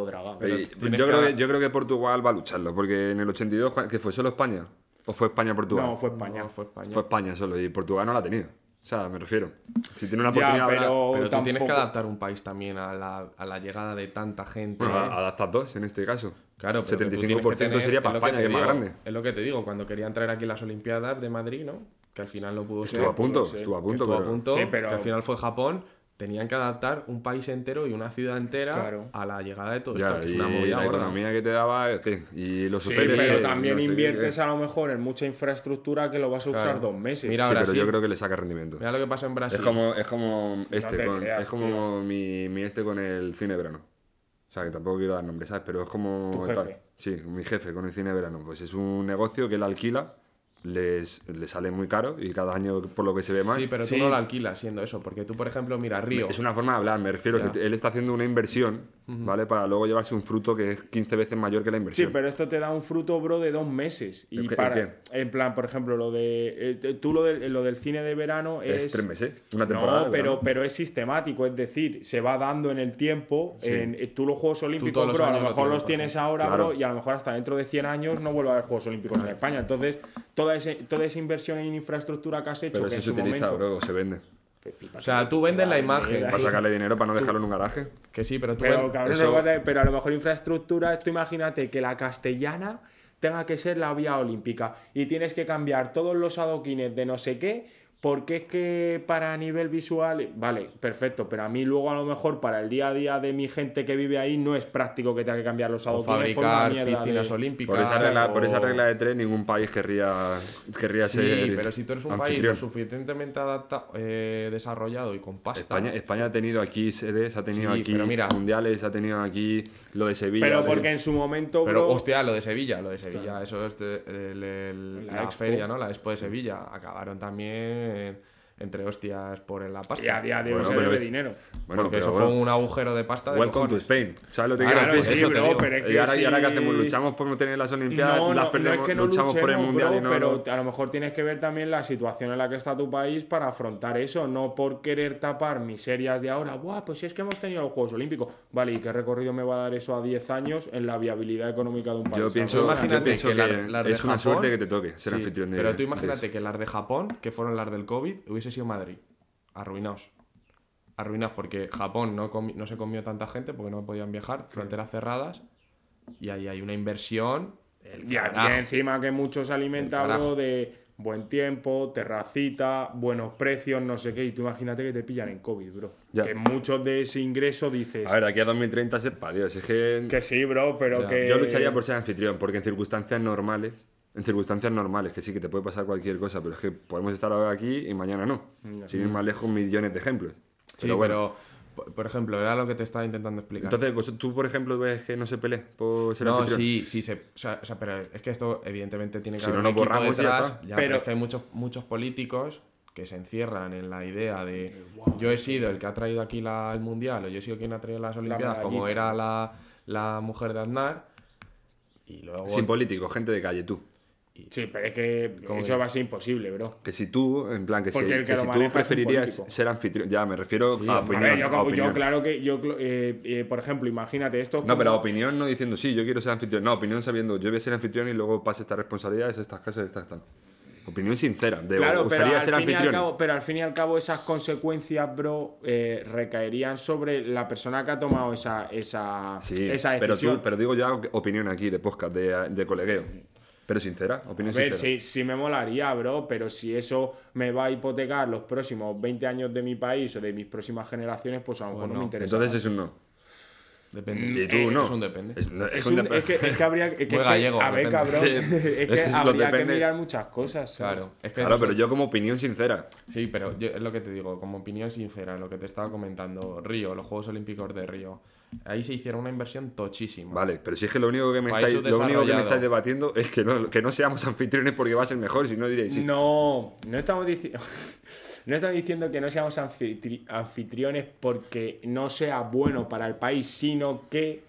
tienes yo, que creo que, yo creo que Portugal va a lucharlo, porque en el 82, ¿cuál- ¿qué fue? ¿Solo España? ¿O fue España-Portugal? No, fue España. No, fue España. Fue España solo, y Portugal no la ha tenido. O sea, me refiero. Si tiene una oportunidad, pero, Pero tú tienes que adaptar un país también a la, a la llegada de tanta gente. Bueno, adaptas dos en este caso. Claro, pero que tú 75% tienes que tener- sería para España, que es más digo, grande. Es lo que te digo, cuando querían traer aquí las Olimpiadas de Madrid, ¿no? Que al final no pudo ser. Estuvo a punto, estuvo a punto. estuvo a punto, Sí, pero- que al final fue Japón. Tenían que adaptar un país entero y una ciudad entera Claro. a la llegada de todo Ya, esto. que es una movida la gorda. economía que te daba, ¿qué? Y los Sí, hoteles. pero que- también no inviertes a lo mejor en mucha infraestructura que lo vas a usar Claro. dos meses. Mira, Sí, ahora pero yo creo que le saca rendimiento. Mira lo que pasó en Brasil. Es como, es como este, te con, creas, es como mi, mi este con el cine de verano. O sea, que tampoco quiero dar nombres, ¿sabes? Pero es como... Tu jefe. tal. Sí, mi jefe con el cine de verano. Pues es un negocio que él alquila, les, les sale muy caro y cada año, por lo que se ve más... Sí, pero tú Sí. no lo alquilas siendo eso. Porque tú, por ejemplo, mira, Río. Es una forma de hablar, me refiero Ya. que él está haciendo una inversión ¿vale? Para luego llevarse un fruto que es 15 veces mayor que la Sí, inversión. pero esto te da un fruto, bro, de dos meses. Y ¿El qué- el para, qué? en plan, por ejemplo, lo de. eh, tú lo, del- lo del cine de verano es. es tres meses, una temporada. No, de pero, pero es sistemático, es decir, se va dando en el tiempo. En, eh, tú los Juegos Olímpicos, bro, a lo mejor los tienes ahora, Claro. bro, y a lo mejor hasta dentro de 100 años no vuelve a haber Juegos Olímpicos en España. Entonces, toda, ese, toda esa inversión en infraestructura que has hecho, Pero que eso en se su utiliza, momento. bro, se vende. O sea, tú vendes la imagen. Para sacarle dinero para no dejarlo en un garaje. Que sí, pero tú Pero, ven- cabrón, eso- no a- pero a lo mejor infraestructura, tú imagínate que la castellana tenga que ser la vía olímpica y tienes que cambiar todos los adoquines de no sé qué, porque es que para nivel visual, vale, perfecto, pero a mí luego a lo mejor para el día a día de mi gente que vive ahí no es práctico que tenga que cambiar los adoquines por una fabricar mierda piscinas de- olímpicas. Por esa, regla, por esa regla de tres, ningún país querría, querría Sí, ser. pero si tú eres un país lo suficientemente adapta- eh, desarrollado y con pasta. España, España ha tenido aquí sedes, ha tenido Sí, aquí pero mira. mundiales, ha tenido aquí lo de Sevilla. Pero sí. porque en su momento, Pero bro, hostia, lo de Sevilla, lo de Sevilla, eso es de- el- el- La la, feria, ¿no? La Expo de Sevilla. Acabaron también and entre hostias por la pasta. y a día de hoy Bueno, se debe es- dinero. Bueno, porque pero eso bueno. fue un agujero de pasta de Welcome to cojones. Spain. ¿Sabes lo que Claro, quiero decir? eso te bro, digo. pero es que y, ahora, y ahora que hacemos, luchamos por tener las Olimpiadas, No, las no, no perdemos, es que no luchamos por el luchemos, Mundial bro, y no. pero no- a lo mejor tienes que ver también la situación en la que está tu país para afrontar eso, no por querer tapar miserias de ahora. Buah, pues si es que hemos tenido los Juegos Olímpicos. Vale, ¿y qué recorrido me va a dar eso a 10 años en la viabilidad económica de un país? Yo pienso, imagínate yo pienso que de es una Japón- suerte que te toque ser Sí, anfitrión de Pero tú imagínate que las de Japón, que fueron las del COVID, hubiese sido Madrid. Arruinados. Arruinados porque Japón no, comi- no se comió tanta gente porque no podían viajar, fronteras cerradas. Y ahí hay una inversión. El Y aquí encima que mucho se alimenta El carajo. bro, de buen tiempo, terracita, buenos precios, no sé qué. Y tú imagínate que te pillan en COVID, bro. Ya. Que muchos de ese ingreso dices A ver, aquí a 2030 sepa Dios. Es que, que sí, bro, pero Ya. que. yo lucharía por ser anfitrión, porque en circunstancias normales, en circunstancias normales, que sí que te puede pasar cualquier cosa, pero es que podemos estar ahora aquí y mañana no. Sin ir más lejos, millones de ejemplos. Sí, Pero pero, bueno. por- por ejemplo, era lo que te estaba intentando explicar. Entonces, vos- tú, por ejemplo, ves que no se pelee por ser no, anfitrión. sí, sí, se, o, sea, o sea, pero es que esto evidentemente tiene que Si haber no, un equipo ya ya, Pero- pero es que hay muchos, muchos políticos que se encierran en la idea de yo he sido el que ha traído aquí la, el mundial o yo he sido quien ha traído las olimpiadas como era la, la mujer de Aznar y luego Sin políticos, gente de calle, tú. Sí, pero es que ¿Cómo eso que? va a ser imposible, bro. Que si tú, en plan, que si, que que tú es preferirías ser anfitrión. Ya, me refiero a A opinión. ver, yo, a yo claro que yo, eh, eh, por ejemplo, imagínate esto. No, como- pero opinión no diciendo, sí, yo quiero ser anfitrión. No, opinión sabiendo, yo voy a ser anfitrión y luego pasa estas responsabilidades, estas cosas, estas tal. Opinión sincera, de Claro, pero gustaría al, ser fin y al anfitrión. cabo, pero al fin y al cabo esas consecuencias, bro, eh, recaerían sobre la persona que ha tomado esa, esa, Sí, esa pero, decisión. tú, pero digo ya opinión aquí, de podcast, de, de colegueo. Pero sincera, opinión A ver, sincera. sí, sí me molaría, bro, pero si eso me va a hipotecar los próximos 20 años de mi país o de mis próximas generaciones, pues a lo mejor no, no. me interesa. Entonces es un no. depende. Y tú Eh, no. es un depende. Es, no- es Es, un un- dep- es que, es que habría es que, que- gallego, a ver, depende. cabrón, Sí, es que habría que mirar muchas cosas. ¿sabes? Claro, es que Claro, no pero sé- yo como opinión sincera. Sí, pero yo- es lo que te digo, como opinión sincera, lo que te estaba comentando, Río, los Juegos Olímpicos de Río, ahí se hicieron una inversión tochísima. Vale, pero si es que lo único que me, estáis, lo único que me estáis debatiendo es que no, que no seamos anfitriones porque va a ser mejor, si no diréis sí. No, no estamos diciendo. No estamos diciendo que no seamos anfitri- anfitriones porque no sea bueno para el país, sino que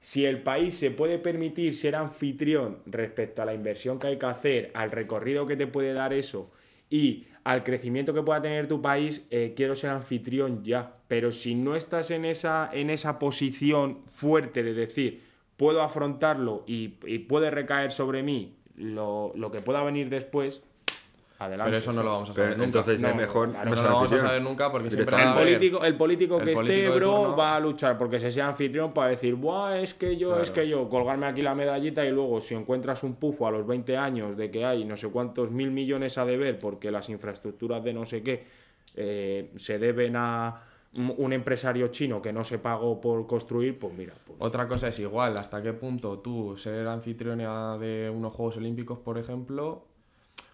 si el país se puede permitir ser anfitrión respecto a la inversión que hay que hacer, al recorrido que te puede dar eso y al crecimiento que pueda tener tu país, eh, quiero ser anfitrión ya. Pero si no estás en esa, en esa posición fuerte de decir, puedo afrontarlo y, y puede recaer sobre mí lo, lo que pueda venir después, adelante. Pero eso no lo vamos a saber nunca. entonces No, es mejor claro, no no ser lo vamos a saber nunca porque siempre a el haber- político, el político el que político esté, bro, turno- va a luchar porque se sea anfitrión para decir, Buah, es que yo, es que yo, colgarme aquí la medallita y luego si encuentras un pufo a los 20 años de que hay no sé cuántos mil millones a deber porque las infraestructuras de no sé qué eh, se deben a un un empresario chino que no se pagó por construir, pues mira, pues, Otra cosa es igual, hasta qué punto tú ser anfitriona de unos Juegos Olímpicos, por ejemplo,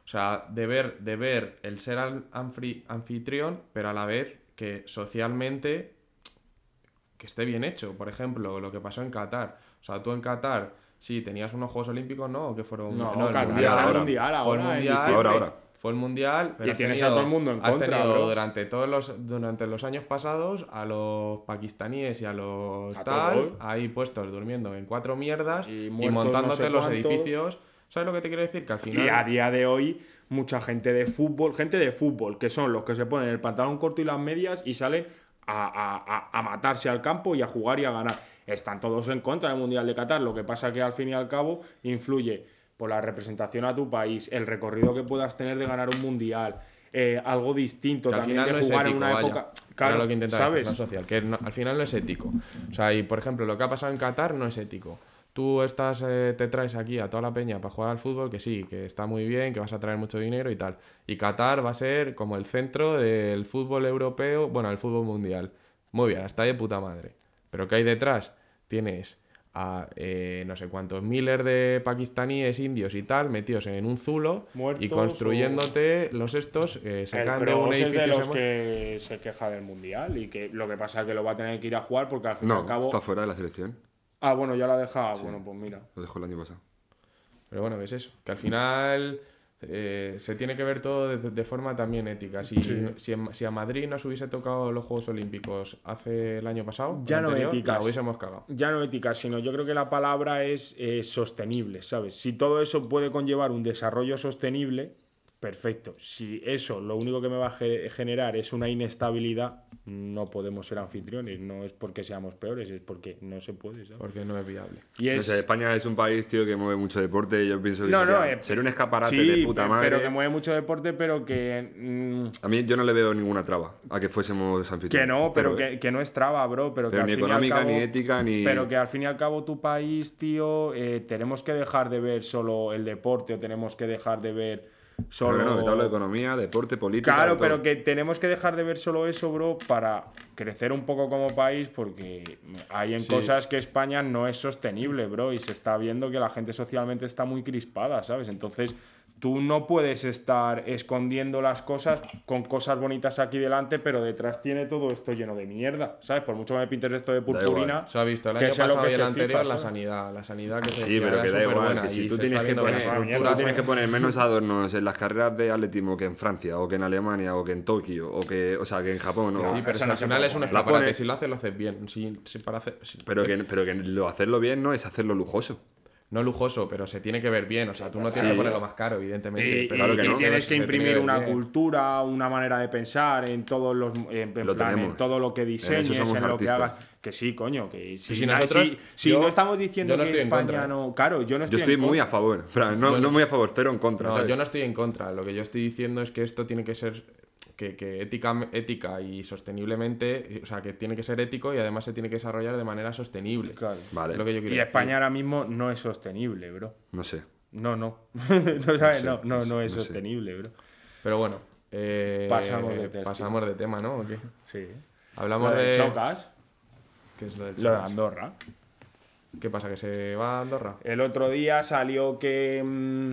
o sea, de ver, de ver el ser an- anfri- anfitrión, pero a la vez que socialmente que esté bien hecho. Por ejemplo, lo que pasó en Qatar. O sea, tú en Qatar, sí, tenías unos Juegos Olímpicos, ¿no? ¿O que fueron? No, el Qatar Mundial. el ahora. Mundial Fue el Mundial. Ahora, ahora. fue el mundial. Pero Y has tienes a todo el mundo en has contra, tenido bro. durante todos los durante los años pasados a los pakistaníes y a los A tal ahí puestos durmiendo en cuatro mierdas Y montándote no sé los cuántos. edificios. ¿Sabes lo que te quiero decir? Que al final Y a día de hoy, mucha gente de fútbol, gente de fútbol, que son los que se ponen el pantalón corto y las medias y salen a, a- a- a matarse al campo y a jugar y a ganar. Están todos en contra del Mundial de Qatar. Lo que pasa que al fin y al cabo influye por la representación a tu país, el recorrido que puedas tener de ganar un Mundial. eh, algo distinto que al también final de no es jugar ético, en una vaya. época claro lo que intentaba decir, sabes social, que no- al final no es ético. O sea, y por ejemplo, lo que ha pasado en Qatar no es ético. Tú estás, eh, te traes aquí a toda la peña para jugar al fútbol, que sí, que está muy bien, que vas a traer mucho dinero y tal. Y Qatar va a ser como el centro del fútbol europeo, bueno, el fútbol mundial. Muy bien, hasta ahí de puta madre. Pero ¿qué hay detrás? Tienes a eh, no sé cuántos miles de pakistaníes, indios y tal, metidos en un zulo y construyéndote los estos, eh, de un Kroos es edificio. de los que se queja del mundial y que lo que pasa es que lo va a tener que ir a jugar porque al fin y No, al cabo está fuera de la selección. Ah bueno ya la deja bueno pues mira Lo dejó el año pasado. Pero bueno, que es eso. Que al final eh, se tiene que ver todo de, de forma también ética. Si, si, en- si a Madrid nos hubiese tocado los Juegos Olímpicos hace el año pasado, Ya no anterior, éticas. la hubiésemos cagado. ya no ética, sino yo creo que la palabra es eh, sostenible, ¿sabes? Si todo eso puede conllevar un desarrollo sostenible, perfecto. Si eso lo único que me va a ge- generar es una inestabilidad, no podemos ser anfitriones. No es porque seamos peores, es porque no se puede, ¿sabes? Porque no es viable. Y No sé, España es un país, tío, que mueve mucho deporte y yo pienso que No, no, sería, eh, sería un escaparate sí, de puta madre. pero que mueve mucho deporte, pero que... mm, A mí yo no le veo ninguna traba a que fuésemos anfitriones. Que no, pero ¿eh? que, que no es traba, bro. Pero, Pero que ni al fin y al económica, cabo- ni ética, ni- Pero que al fin y al cabo tu país, tío, eh, tenemos que dejar de ver solo el deporte o tenemos que dejar de ver solo... Pero que no, que te hablo de economía, deporte, política. Claro, de pero que tenemos que dejar de ver solo eso, bro, para crecer un poco como país, porque hay en Sí. cosas que España no es sostenible, bro, y se está viendo que la gente socialmente está muy crispada, ¿sabes? Entonces, tú no puedes estar escondiendo las cosas con cosas bonitas aquí delante, pero detrás tiene todo esto lleno de mierda, ¿sabes? Por mucho que me pintes esto de purpurina. Se ha visto el que año lo pasado que y el anterior FIFA, la sanidad. La sanidad que se Sí, pero que da igual, que si tú tienes que poner, tú tienes que poner menos adornos en las carreras de atletismo que en Francia, o que en Alemania, o que en Tokio, o que, o sea, que en Japón. o- Sí, pero si no al final es un escaparate. Si lo haces, lo haces bien. Si, si para hacer, si- Pero que, pero que lo hacerlo bien no es hacerlo lujoso. No lujoso, pero se tiene que ver bien. O sea, tú no tienes Sí. que ponerlo más caro, evidentemente. Y, pero claro que y no. tienes que imprimir una bien. cultura, una manera de pensar en todos los en, en Lo plan, en tenemos. todo lo que diseñes, en, lo que hagas. Que sí, coño, que si, si nosotros- si- si yo- no estamos diciendo no que España no. Claro, yo no estoy Yo estoy en muy a favor. No, Yo- no muy a favor, cero en contra. No, ¿sabes? yo no estoy en contra. Lo que yo estoy diciendo es que esto tiene que ser que, que ética, ética y sosteniblemente, o sea, que tiene que ser ético y además se tiene que desarrollar de manera sostenible. Claro. Vale. Es lo que yo quiero Y decir. España ahora mismo no es sostenible, bro. No sé. No, no. no, ¿sabes? sé, no, no, es no sé. sostenible, bro. Pero bueno, eh, Pasamos de tercio. pasamos de tema, ¿no? ¿O qué? Sí. Hablamos Lo de de... Chocas, ¿Qué es lo del lo de Chocas? Andorra. ¿Qué pasa? ¿Que se va a Andorra? El otro día salió que. mm,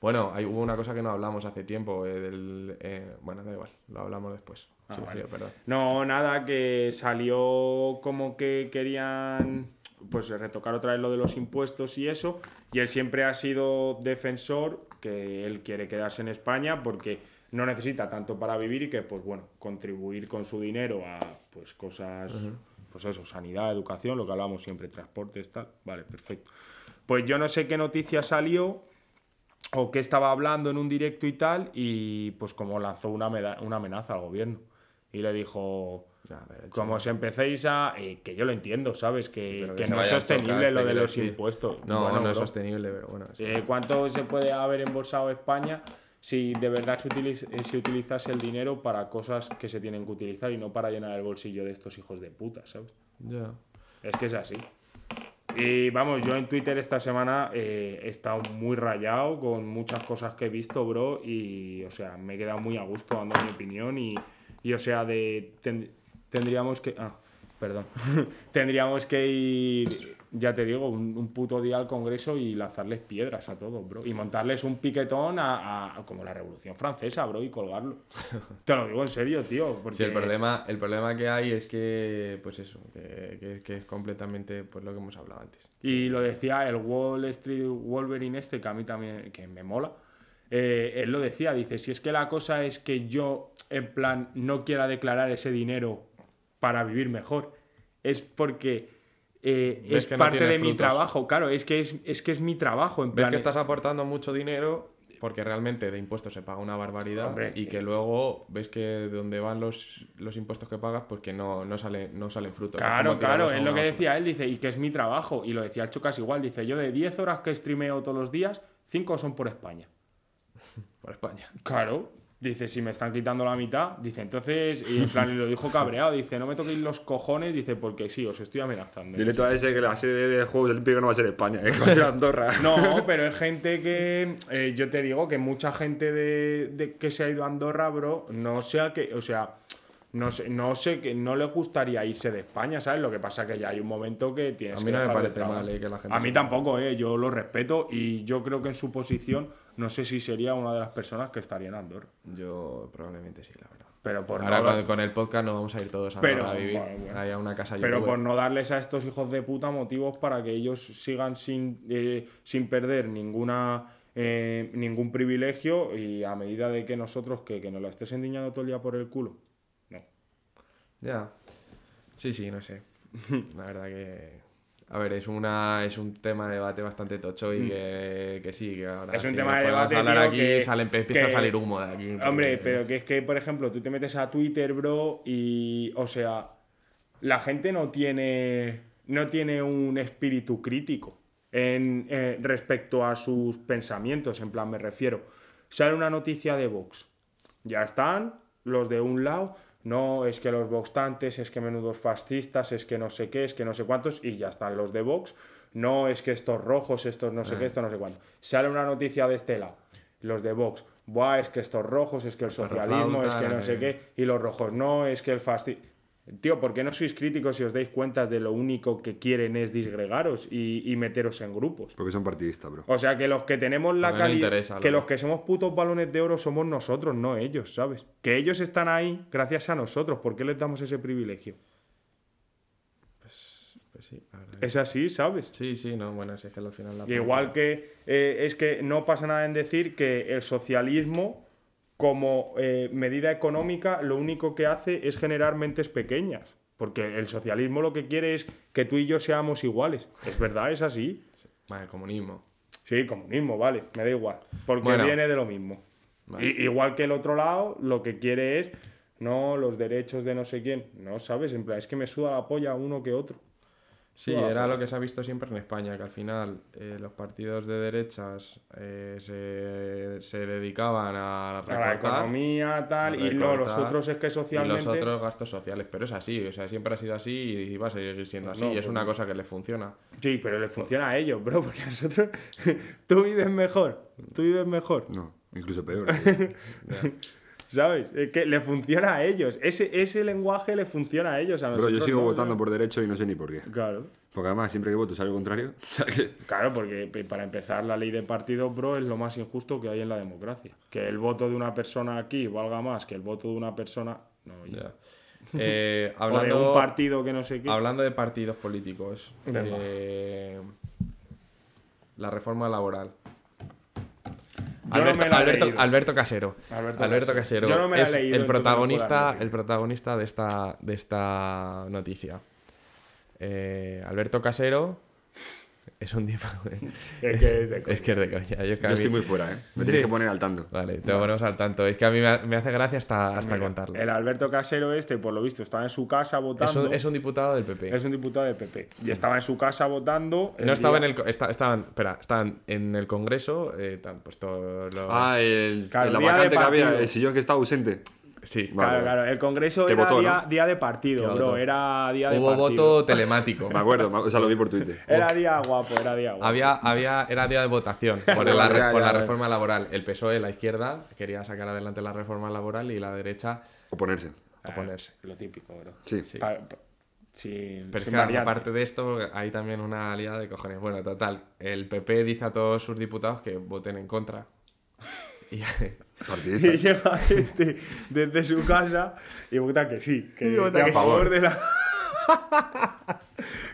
Bueno, hay, hubo una cosa que no hablamos hace tiempo. eh, del, eh, bueno, da igual, lo hablamos después. Ah, Sí, vale. sí, perdón. No, nada, que salió como que querían pues retocar otra vez lo de los impuestos y eso. Y él siempre ha sido defensor que él quiere quedarse en España porque no necesita tanto para vivir y que, pues bueno, contribuir con su dinero a pues cosas, pues eso, sanidad, educación, lo que hablamos siempre, transportes, tal. Vale, perfecto. Pues yo no sé qué noticia salió o qué estaba hablando en un directo y tal, y pues como lanzó una, una amenaza al gobierno. Y le dijo, ver, como os empecéis a... eh, que yo lo entiendo, ¿sabes? Que, pero que se no es sostenible lo de los decir. impuestos. No, Bueno, no es bro, sostenible, pero bueno. sí. eh, ¿Cuánto se puede haber embolsado España si de verdad se, utiliz- eh, se utilizase el dinero para cosas que se tienen que utilizar y no para llenar el bolsillo de estos hijos de puta, ¿sabes? Ya. Es que es así. Y vamos, yo en Twitter esta semana eh, he estado muy rayado con muchas cosas que he visto, bro, y o sea, me he quedado muy a gusto dando mi opinión y, y, o sea, de ten- tendríamos que... Ah, perdón. tendríamos que ir, ya te digo, un, un puto día al Congreso y lanzarles piedras a todos, bro. Y montarles un piquetón a, a- como la Revolución Francesa, bro, y colgarlo. te lo digo en serio, tío. Porque... Sí, el problema, el problema que hay es que, pues eso, que, que- que es completamente pues, lo que hemos hablado antes. Y lo decía el Wall Street Wolverine este, que a mí también que me mola. eh, él lo decía, dice, si es que la cosa es que yo, en plan, no quiera declarar ese dinero para vivir mejor, es porque eh, es que parte de mi trabajo, claro, es que es, es que es mi trabajo, en Ves plan... que estás aportando mucho dinero porque realmente de impuestos se paga una barbaridad Hombre, y que luego ves que de donde van los, los impuestos que pagas pues que no, no, sale, no salen frutos. Claro, claro, es lo que decía él, dice, y que es mi trabajo, y lo decía el Chocas igual, dice, yo de 10 horas que streameo todos los días, 5 son por España. Por España. Claro, dice, si me están quitando la mitad, dice, entonces, y en plan, y lo dijo cabreado, dice, no me toquéis los cojones, dice, porque sí, os estoy amenazando. Dile tú a ese que la sede de Juegos Olímpicos no va a ser España, eh, que va a ser Andorra. No, pero es gente que. eh, yo te digo que mucha gente de, de que se ha ido a Andorra, bro, no sea que. O sea. No sé, no sé que no le gustaría irse de España, ¿sabes? Lo que pasa que ya hay un momento que tienes A mí que no me parece mal, eh, que la gente A mí tampoco, eh, yo lo respeto y yo creo que en su posición no sé si sería una de las personas que estaría en Andorra. Yo probablemente sí, la verdad. Pero por Ahora no, con, con el podcast nos vamos a ir todos a Pero, a vivir. bueno, bueno. Ahí a una casa pero por no darles a estos hijos de puta motivos para que ellos sigan sin, eh, sin perder ninguna eh, ningún privilegio y a medida de que nosotros que, que nos la estés endiñando todo el día por el culo. No. Ya. Sí, sí, no sé. La verdad que. A ver, es, una, es un tema de debate bastante tocho y que, que sí, que ahora Mm. Es un sí tema de debate, hablar tío, aquí que- sale- empieza a salir humo de aquí. Hombre, porque- pero que es que, por ejemplo, tú te metes a Twitter, bro, y, o sea, la gente no tiene, no tiene un espíritu crítico en, eh, respecto a sus pensamientos. En plan, me refiero, sale una noticia de Vox, ya están los de un lado, no, es que los voxtantes, es que menudos fascistas, es que no sé qué, es que no sé cuántos, y ya están los de Vox, no, es que estos rojos, estos no sé qué, estos no sé cuántos. Sale una noticia de este lado, los de Vox, buah, es que estos rojos, es que el socialismo, es que no sé sé qué, y los rojos no, es que el fascismo... Tío, ¿por qué no sois críticos si os dais cuenta de lo único que quieren es disgregaros y, y meteros en grupos? Porque son partidistas, bro. O sea, que los que tenemos la calidad. interesa, que los que somos putos balones de oro somos nosotros, no ellos, ¿sabes? Que ellos están ahí gracias a nosotros. ¿Por qué les damos ese privilegio? Pues sí, la verdad. Es así, ¿sabes? Sí, sí, no, bueno, si es que al final la Y igual que eh, es que no pasa nada en decir que el socialismo, como eh, medida económica, lo único que hace es generar mentes pequeñas. Porque el socialismo lo que quiere es que tú y yo seamos iguales. Es verdad, es así. Vale, comunismo. Sí, comunismo, vale, me da igual. Porque Bueno. viene de lo mismo. Vale. I- igual que el otro lado, lo que quiere es, no, los derechos de no sé quién. No, ¿sabes? En plan, es que me suda la polla uno que otro. Sí, era polla. lo que se ha visto siempre en España, que al final eh, los partidos de derechas eh, se, se dedicaban a A la economía, tal, y no, los otros es que y socialmente... los otros gastos sociales, pero es así, o sea, siempre ha sido así y va a seguir siendo Pues así, no, y es pues una no. cosa que les funciona. Sí, pero le funciona a ellos, bro, porque a nosotros... tú vives mejor, tú vives mejor, No, incluso peor. ¿sabes? Es que le funciona a ellos. Ese, ese lenguaje le funciona a ellos, a nosotros yo sigo no, votando por derecho y no sé ni por qué. Claro. Porque además, siempre que voto sale lo contrario. Claro, porque para empezar la ley de partidos, bro, es lo más injusto que hay en la democracia. Que el voto de una persona aquí valga más que el voto de una persona... No. Ya. Eh, O de hablando, un partido que no sé qué. hablando de partidos políticos, eh, la reforma laboral. Yo no Alberto, he Alberto-. Alberto Casero. Alberto Alberto, Casero. Yo no me he es leído, el protagonista, el protagonista de esta, de esta noticia. Eh, Alberto Casero es un tipo. Es que es de coña. es que es de coña. Yo, que estoy muy fuera, ¿eh? Me tienes que poner al tanto. Vale, te ponemos al tanto. Es que a mí me, hace gracia hasta, hasta Mira, contarlo. El Alberto Casero este, por lo visto, estaba en su casa Es votando. un, es un diputado del PP. Es un diputado de PP. Y estaba en su casa votando. No estaba en el. esta- estaban, espera, estaban en el Congreso. Eh, pues todo lo- Ah, el, la vacante que había, el sillón que estaba ausente. Sí, Vale, Claro, claro. El congreso Te era votó, día, ¿no? día de partido, bro. votó. Era día de Hubo partido. voto telemático. Me acuerdo, o sea, lo vi por Twitter. Era día guapo, era día guapo. Había, había, era día de votación por, la, por reforma laboral. El PSOE, la izquierda, quería sacar adelante la reforma laboral y la derecha Oponerse. oponerse. Lo típico, bro. Sí. Pa- sin, Pero es que variante. aparte de esto, hay también una aliada de cojones. Bueno, total. El PP dice a todos sus diputados que voten en contra. Y. Y llega este desde su casa y vota que sí, que, a favor de la.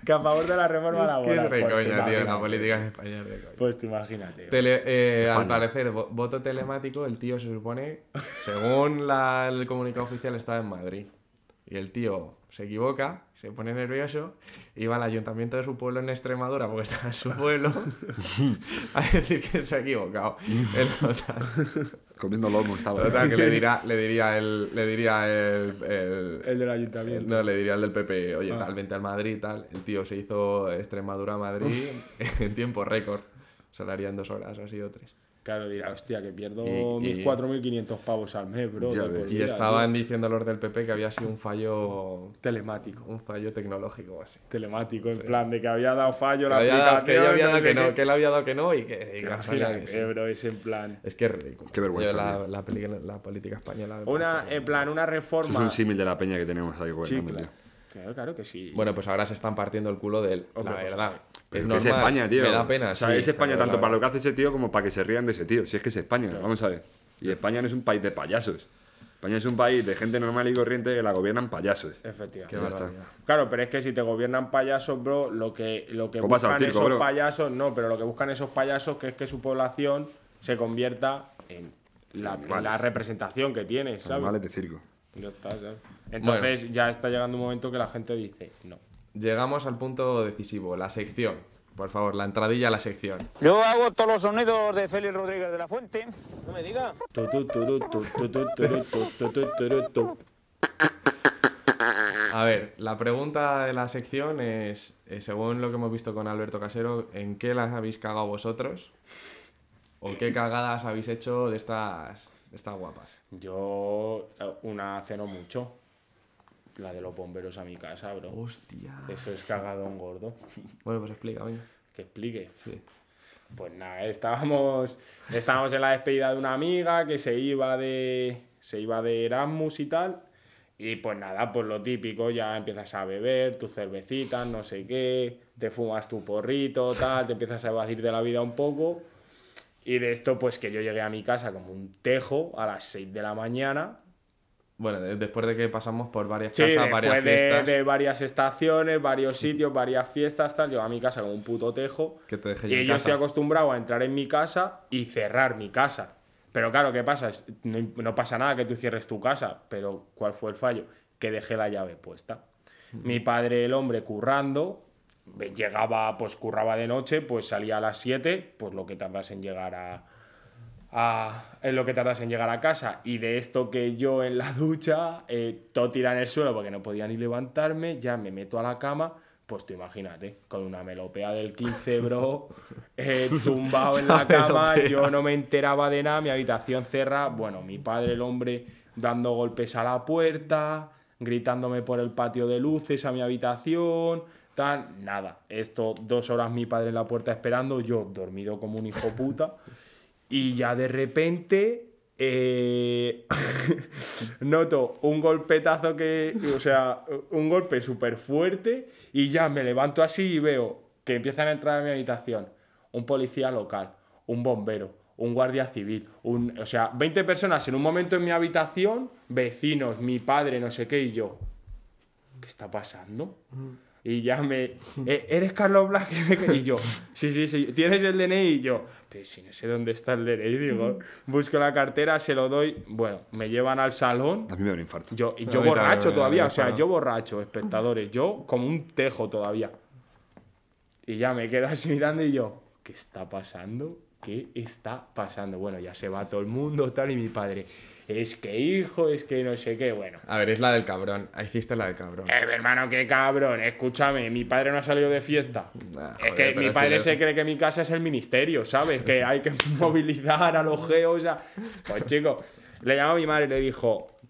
que a favor de la reforma Es que es laboral. de Pues coña, tío. La política en España es de coña. Pues te imagínate. Tele- eh, al parecer, vo- voto telemático, el tío se supone, según la- el comunicado oficial, estaba en Madrid. Y el tío se equivoca, se pone nervioso, y va al ayuntamiento de su pueblo en Extremadura, porque está en su pueblo, a decir que se ha equivocado. El total, Comiendo lomo estaba. total, que le, dirá, le diría el... Le diría el, el- El del ayuntamiento. no, le diría el del PP, oye, tal, vente al Madrid, tal. El tío se hizo Extremadura-Madrid en tiempo récord. Salaría en dos horas o así o tres. Claro, dirá, hostia, que pierdo Y- y- mis 4.500 pavos al mes, bro. Y estaban diciendo los del PP que había sido un fallo tío. Telemático. un fallo tecnológico así. Telemático, en plan de que había dado fallo Que, la había, aplicación. que ella había dado que no, que él había dado que no y que, y que sí. bro, es en plan. Es que es ridículo. Qué vergüenza, Yo la, tío. la, la política española. Una, en plan, una Eso reforma. es un símil de la peña que tenemos ahí, güey. Sí, claro. Claro, claro que sí. Bueno, pues ahora se están partiendo el culo de él. Hombre, la pues, verdad. Pero es que es normal, España, tío. Me da pena. O sea, sí, es España tanto para lo que hace ese tío como para que se rían de ese tío. Si es que es España, vamos a ver. Y España no es un país de payasos. España es un país de gente normal y corriente que la gobiernan payasos. Efectivamente. Está. Claro, pero es que si te gobiernan payasos, bro, lo que, lo que Pues buscan circo, esos bro. payasos, no, pero lo que buscan esos payasos que es que su población se convierta en la, en Animales. la representación que tiene, ¿sabes? Animales de circo. Ya está, ¿sabes? Entonces ya está llegando un momento que la gente dice, no. Llegamos al punto decisivo, la sección. Por favor, la entradilla a la sección. Yo hago todos los sonidos de Félix Rodríguez de la Fuente. No me diga. A ver, la pregunta de la sección es, eh, según lo que hemos visto con Alberto Casero, ¿en qué las habéis cagado vosotros? ¿O qué cagadas habéis hecho de estas, de estas guapas? Yo eh, una ceno mucho. La de los bomberos a mi casa, bro. Hostia. Eso es cagadón gordo. Bueno, pues explica, oye. Que explique. Sí. Pues nada, estábamos, estábamos en la despedida de una amiga que se iba de. se iba de Erasmus y tal. Y pues nada, pues lo típico, ya empiezas a beber tus cervecitas, no sé qué, te fumas tu porrito, tal, te empiezas a evadir de la vida un poco. Y de esto, pues que yo llegué a mi casa como un tejo a las 6 de la mañana. Bueno, de- después de que pasamos por varias Sí, casas, varias fiestas, de varias estaciones, varios sitios, varias fiestas, tal, llego a mi casa como un puto tejo. que te dejé yo Y en yo casa. estoy acostumbrado a entrar en mi casa y cerrar mi casa. Pero claro, ¿qué pasa? No, no pasa nada que tú cierres tu casa, pero ¿cuál fue el fallo? Que dejé la llave puesta. Mi padre, el hombre, currando, llegaba, pues curraba de noche, pues salía a las 7, pues lo que tardas en llegar a, a- en lo que tardas en llegar a casa. Y de esto que yo en la ducha, eh, todo tira en el suelo porque no podía ni levantarme, ya me meto a la cama. Pues tú imagínate, con una melopea del 15, bro, eh, tumbado en la cama, yo no me enteraba de nada, mi habitación cerrada, bueno, mi padre, el hombre, dando golpes a la puerta, gritándome por el patio de luces a mi habitación, tal, nada. Esto, dos horas mi padre en la puerta esperando, yo dormido como un hijo puta. Y ya de repente eh, noto un golpetazo que, o sea, un golpe súper fuerte y ya me levanto así y veo que empiezan a entrar a mi habitación un policía local, un bombero, un guardia civil, un, o sea, 20 personas en un momento en mi habitación, vecinos, mi padre, no sé qué, y yo, ¿qué está pasando? Y ya me. "Eh, ¿Eres Carlos Black? Y yo, sí, sí, sí. ¿Tienes el DNI? Y yo, pero si no sé dónde está el DNI, digo, busco la cartera, se lo doy. Bueno, me llevan al salón. A mí me da un infarto. Yo, y yo borracho todavía, o sea, yo borracho, espectadores, yo como un tejo todavía. Y ya me quedo así mirando y yo, ¿qué está pasando? ¿Qué está pasando? Bueno, ya se va todo el mundo, tal, y mi padre, es que hijo, es que no sé qué, bueno. A ver, es la del cabrón. Ahí hiciste la del cabrón. Eh, hermano, qué cabrón, escúchame, mi padre no ha salido de fiesta. Nah, es joder, que mi padre se cree que mi casa es el ministerio, ¿sabes? Que hay que movilizar a los geos. o sea. Pues chico, le llamó a mi madre y le dijo,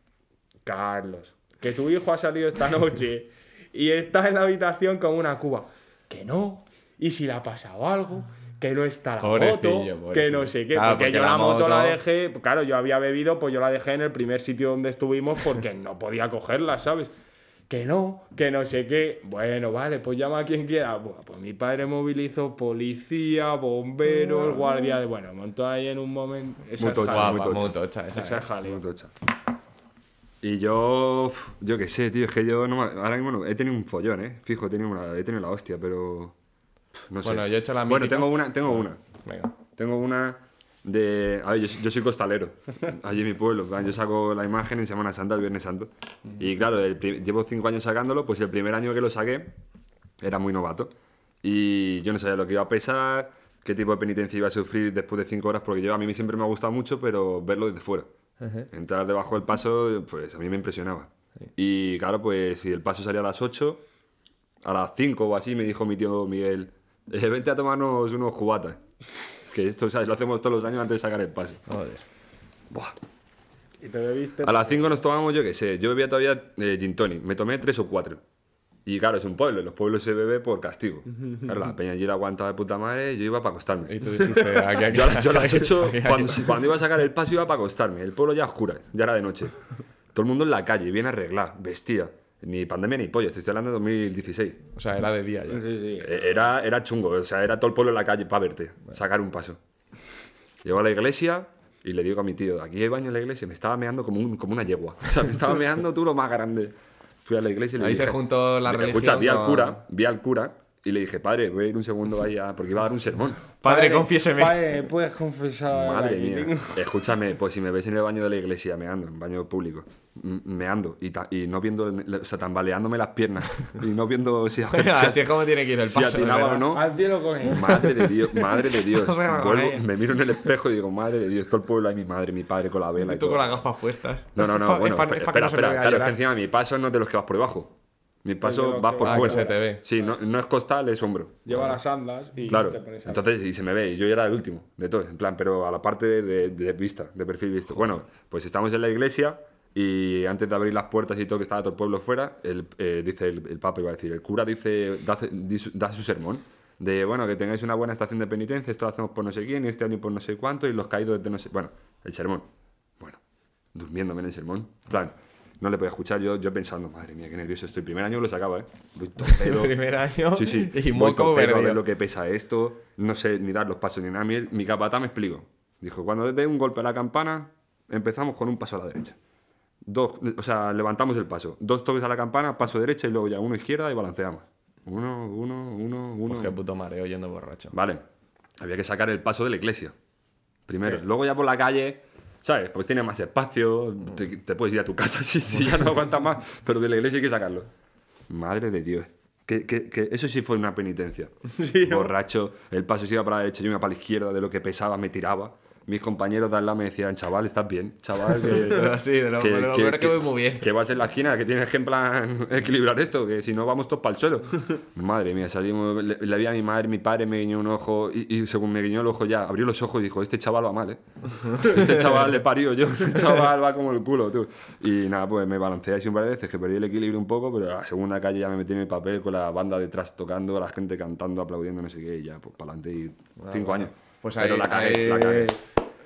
Carlos, que tu hijo ha salido esta noche y está en la habitación como una cuba. Que no, y si le ha pasado algo, que no está la Pobrecillo, moto, que no sé qué. Claro, porque, porque yo la la moto, la dejé, claro, yo había bebido, pues yo la dejé en el primer sitio donde estuvimos porque no podía cogerla, ¿sabes? Que no, que no sé qué. Bueno, vale, pues llama a quien quiera. Pues mi padre movilizó policía, bomberos, guardia de. Bueno, montó ahí en un momento. Esa Muy tocha, jaleo. muy Guapa, tocha. muy tocha esa, Esa eh. es jaleo. Muy tocha. Y yo, yo qué sé, tío, es que yo no ahora mismo no- he tenido un follón, ¿eh? Fijo, he tenido, una, he tenido la hostia, pero no sé. Bueno, yo he hecho la Bueno, tengo una, tengo una. Venga. Tengo una de... A ver, yo, yo soy costalero, allí en mi pueblo. Yo saco la imagen en Semana Santa, el Viernes Santo. Y claro, el pri- llevo cinco años sacándolo, pues el primer año que lo saqué era muy novato. Y yo no sabía lo que iba a pesar, qué tipo de penitencia iba a sufrir después de cinco horas, porque yo a mí siempre me ha gustado mucho, pero verlo desde fuera. Entrar debajo del paso, pues a mí me impresionaba. Y claro, pues si el paso salía a las 8, a las 5 o así me dijo mi tío Miguel, "Eh, vente a tomarnos unos cubatas. Es que esto, ¿sabes? Lo hacemos todos los años antes de sacar el paso. Joder. Buah. Y te bebiste. A las 5 nos tomamos, yo qué sé, yo bebía todavía eh, gin tonic, me tomé 3 o 4. Y claro, es un pueblo, en los pueblos se bebe por castigo. Claro, la peña allí la aguantaba de puta madre, yo iba para acostarme. Y tú dijiste, aquí, aquí. Yo, yo las 8, aquí, aquí. cuando, cuando iba a sacar el paso, iba para acostarme. El pueblo ya a oscuras, ya era de noche. Todo el mundo en la calle, bien arreglado, vestía. Ni pandemia ni pollas, estoy hablando de 2016. O sea, era de día ya. Sí, sí. Eh, Era, era chungo, o sea, era todo el pueblo en la calle para verte, sacar un paso. Llego a la iglesia y le digo a mi tío, aquí hay baño en la iglesia, me estaba meando como, un- como una yegua. O sea, me estaba meando tú lo más grande. Fui a la iglesia y le Ahí dije... se juntó la Escucha, religión vi al con- cura, vi al cura y le dije, padre, voy a ir un segundo ahí a... porque iba a dar un sermón. Padre, confiéseme. Padre, puedes confesar. Madre mía. tengo- Escúchame, pues si me ves en el baño de la iglesia meando, en baño público, m- meando y, ta- y no viendo, o sea, tambaleándome las piernas y no viendo si, si- Así es como tiene que ir el si paso. de atinaba o no. Al cielo con él. Madre de Dios, madre de Dios. Me Vuelvo- me miro en el espejo y digo, madre de Dios, todo el pueblo ahí, mi madre, mi padre con la vela y Y tú todo. con las gafas puestas. No, no, no, bueno, es pa- espera, es espera, no me claro, es que encima mi paso no es de los que vas por debajo. Mi paso va por Ah, fuera. se te ve. Sí, no, no es costal, es hombro. Lleva las andas y Claro, te pones entonces, y se me ve, y yo ya era el último de todos, en plan, pero a la parte de, de- de vista, de perfil visto. Bueno, pues estamos en la iglesia y antes de abrir las puertas y todo, que estaba todo el pueblo fuera, el, eh, dice el, el papa, iba a decir, el cura dice, da, da su sermón, de, bueno, que tengáis una buena estación de penitencia, esto lo hacemos por no sé quién, este año por no sé cuánto, y los caídos de no sé... Bueno, el sermón. Bueno, durmiéndome en el sermón, plan... No le podía escuchar, yo, yo pensando, madre mía, qué nervioso estoy. Primer año lo sacaba, ¿eh? Voy. Primer año Sí, sí. y Voy a ver lo que pesa esto. No sé ni dar los pasos ni nada. Mi, capatá me explicó. Dijo, cuando dé un golpe a la campana, empezamos con un paso a la derecha. Dos, o sea, levantamos el paso. Dos toques a la campana, paso derecha y luego ya uno izquierda y balanceamos. Uno, uno, uno, uno. Pues qué puto mareo yendo borracho. Vale. Había que sacar el paso de la iglesia. Primero. Luego ya por la calle, ¿sabes? Pues tiene más espacio, te, te puedes ir a tu casa si, si ya no aguantas más, pero de la iglesia hay que sacarlo. Madre de Dios. Que, que- que eso sí fue una penitencia. Borracho, el paso se iba para la derecha, yo iba para la izquierda, de lo que pesaba me tiraba. Mis compañeros de al lado me decían, chaval, ¿estás bien? Chaval, que, Sí, de lo- de lo es que voy muy bien. que vas en la esquina, que tienes que en plan equilibrar esto, que si no vamos todos para el suelo. Madre mía, salimos, le, le vi a mi madre, mi padre me guiñó un ojo y, y según me guiñó el ojo ya, abrió los ojos y dijo, este chaval va mal, ¿eh? Este chaval le parió yo, este chaval va como el culo, tú. Y nada, pues me balanceé así un par de veces, que perdí el equilibrio un poco, pero a la segunda calle ya me metí en el papel con la banda detrás tocando, la gente cantando, aplaudiendo, no sé qué, y ya, pues para adelante y cinco años. Pues pero ahí, la cagué, ahí- la cagué.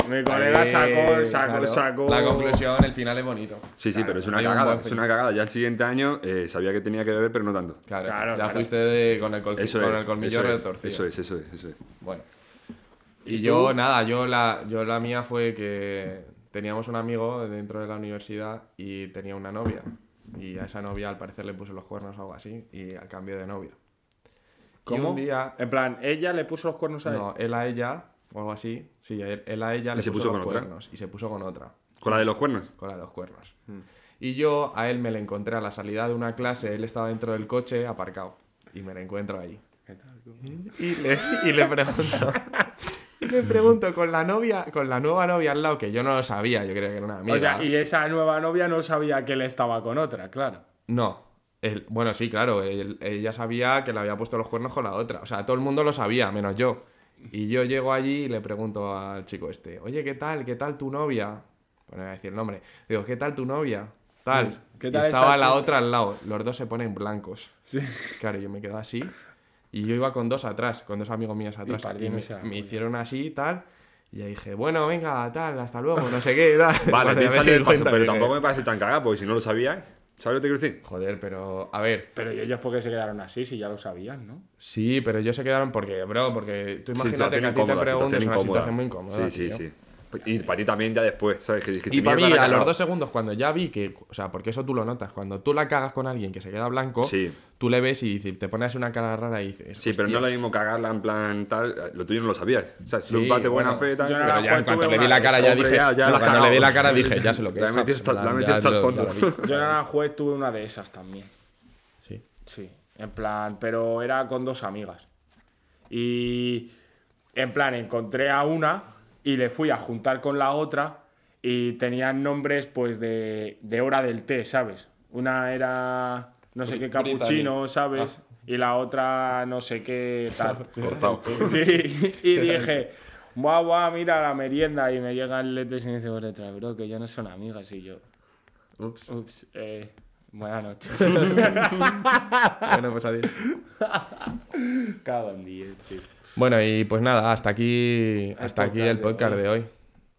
Mi colega sacó, sacó, claro. sacó. La conclusión, el final es bonito. Sí, sí, pero es una un cagada, buen es una cagada. Ya el siguiente año eh, sabía que tenía que beber, pero no tanto. Claro, Claro, ya claro. fuiste de- con el, col- Eso con es, el colmillo eso es, retorcido. Eso es, eso es, eso es. Bueno. Y, yo, nada, yo la, yo la mía fue que teníamos un amigo dentro de la universidad y tenía una novia. Y a esa novia al parecer le puso los cuernos o algo así, y a cambio de novia. Y ¿Cómo? un día, En plan, ella le puso los cuernos a él. no, él a ella, o algo así, sí, él, él a ella le se puso, puso los con otra? cuernos y se puso con otra, ¿Con la de los cuernos? con la de los cuernos. Y yo a él me le encontré a la salida de una clase, él estaba dentro del coche aparcado, y me lo encuentro ahí. Y le, y le pregunto. y le pregunto con la novia, con la nueva novia al lado, que yo no lo sabía, yo creía que era una amiga. O sea, y esa nueva novia no sabía que él estaba con otra, claro. No. él- bueno, sí, claro. él- ella sabía que le había puesto los cuernos con la otra. O sea, todo el mundo lo sabía, menos yo. Y yo llego allí y le pregunto al chico este, oye, ¿qué tal? ¿Qué tal tu novia? Bueno, voy a decir el nombre. Digo, ¿qué tal tu novia? Tal. ¿Qué Y tal estaba esta la chica? otra al lado. Los dos se ponen blancos. Claro, yo me quedo así. Y yo iba con dos atrás, con dos amigos míos atrás. Y, partiéndose me, me hicieron así y tal. Y ahí dije, bueno, venga, tal, hasta luego, no sé qué. Tal. Vale, salió di el paso, pero tampoco me parece tan cagada, porque si no lo sabías, ¿sabes lo que te quiero decir? Joder, pero a ver, Pero ¿y ellos por qué se quedaron así si ya lo sabían, no? Sí, pero ellos se quedaron porque, bro, porque tú Sí, imagínate que a ti te preguntas una incómoda. situación muy incómoda. Sí, sí, tío. sí. Y para ti también ya después, ¿sabes? Que dijiste, Y para mí, "Mierda, la a los cagado". dos segundos, cuando ya vi que. O sea, porque eso tú lo notas. Cuando tú la cagas con alguien que se queda blanco, Sí. tú le ves y dices- te pones una cara rara y dices. Sí, pero no es lo mismo cagarla en plan tal. Lo tuyo no lo sabías. O sea, si Sí, un bate buena fe tal. Pero la ya juez en cuanto le vi la cara ya dije. ya- ya no, la cuando le vi la cara dije, ya sé lo que La es. la metí hasta el lo- fondo. Yo en Aranjuez tuve una de esas también. Sí. Sí, en plan, pero era con dos amigas. Y en plan, encontré a una y le fui a juntar con la otra y tenían nombres pues de, de hora del té, ¿sabes? Una era no sé qué capuchino, ¿sabes? Y la otra no sé qué tal. Cortado. Sí, y dije, guau, guau, mira la merienda. Y me llega el letes y me dice por detrás, bro, que ya no son amigas. Y yo, Ups. ups, eh, buenas noches. Bueno, pues adiós. Cago en diez, tío. Bueno, y pues nada, hasta aquí, hasta aquí podcast el de podcast hoy. de hoy.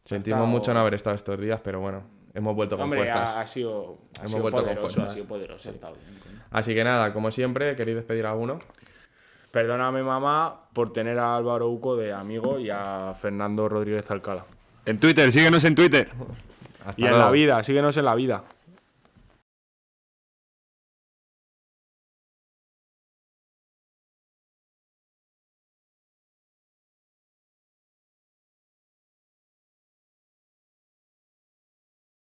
Sentimos estado- mucho no haber estado estos días, pero bueno, hemos vuelto con Hombre, fuerzas. ha, ha sido, ha Hemos sido vuelto con poderoso, ha fuerzas. sido poderoso, ha estado bien, coño. Así que nada, como siempre, ¿queréis despedir a alguno? Perdóname, mamá, por tener a Álvaro Uco de amigo y a Fernando Rodríguez Alcalá. En Twitter, síguenos en Twitter. Hasta Y en la vida, síguenos en la vida.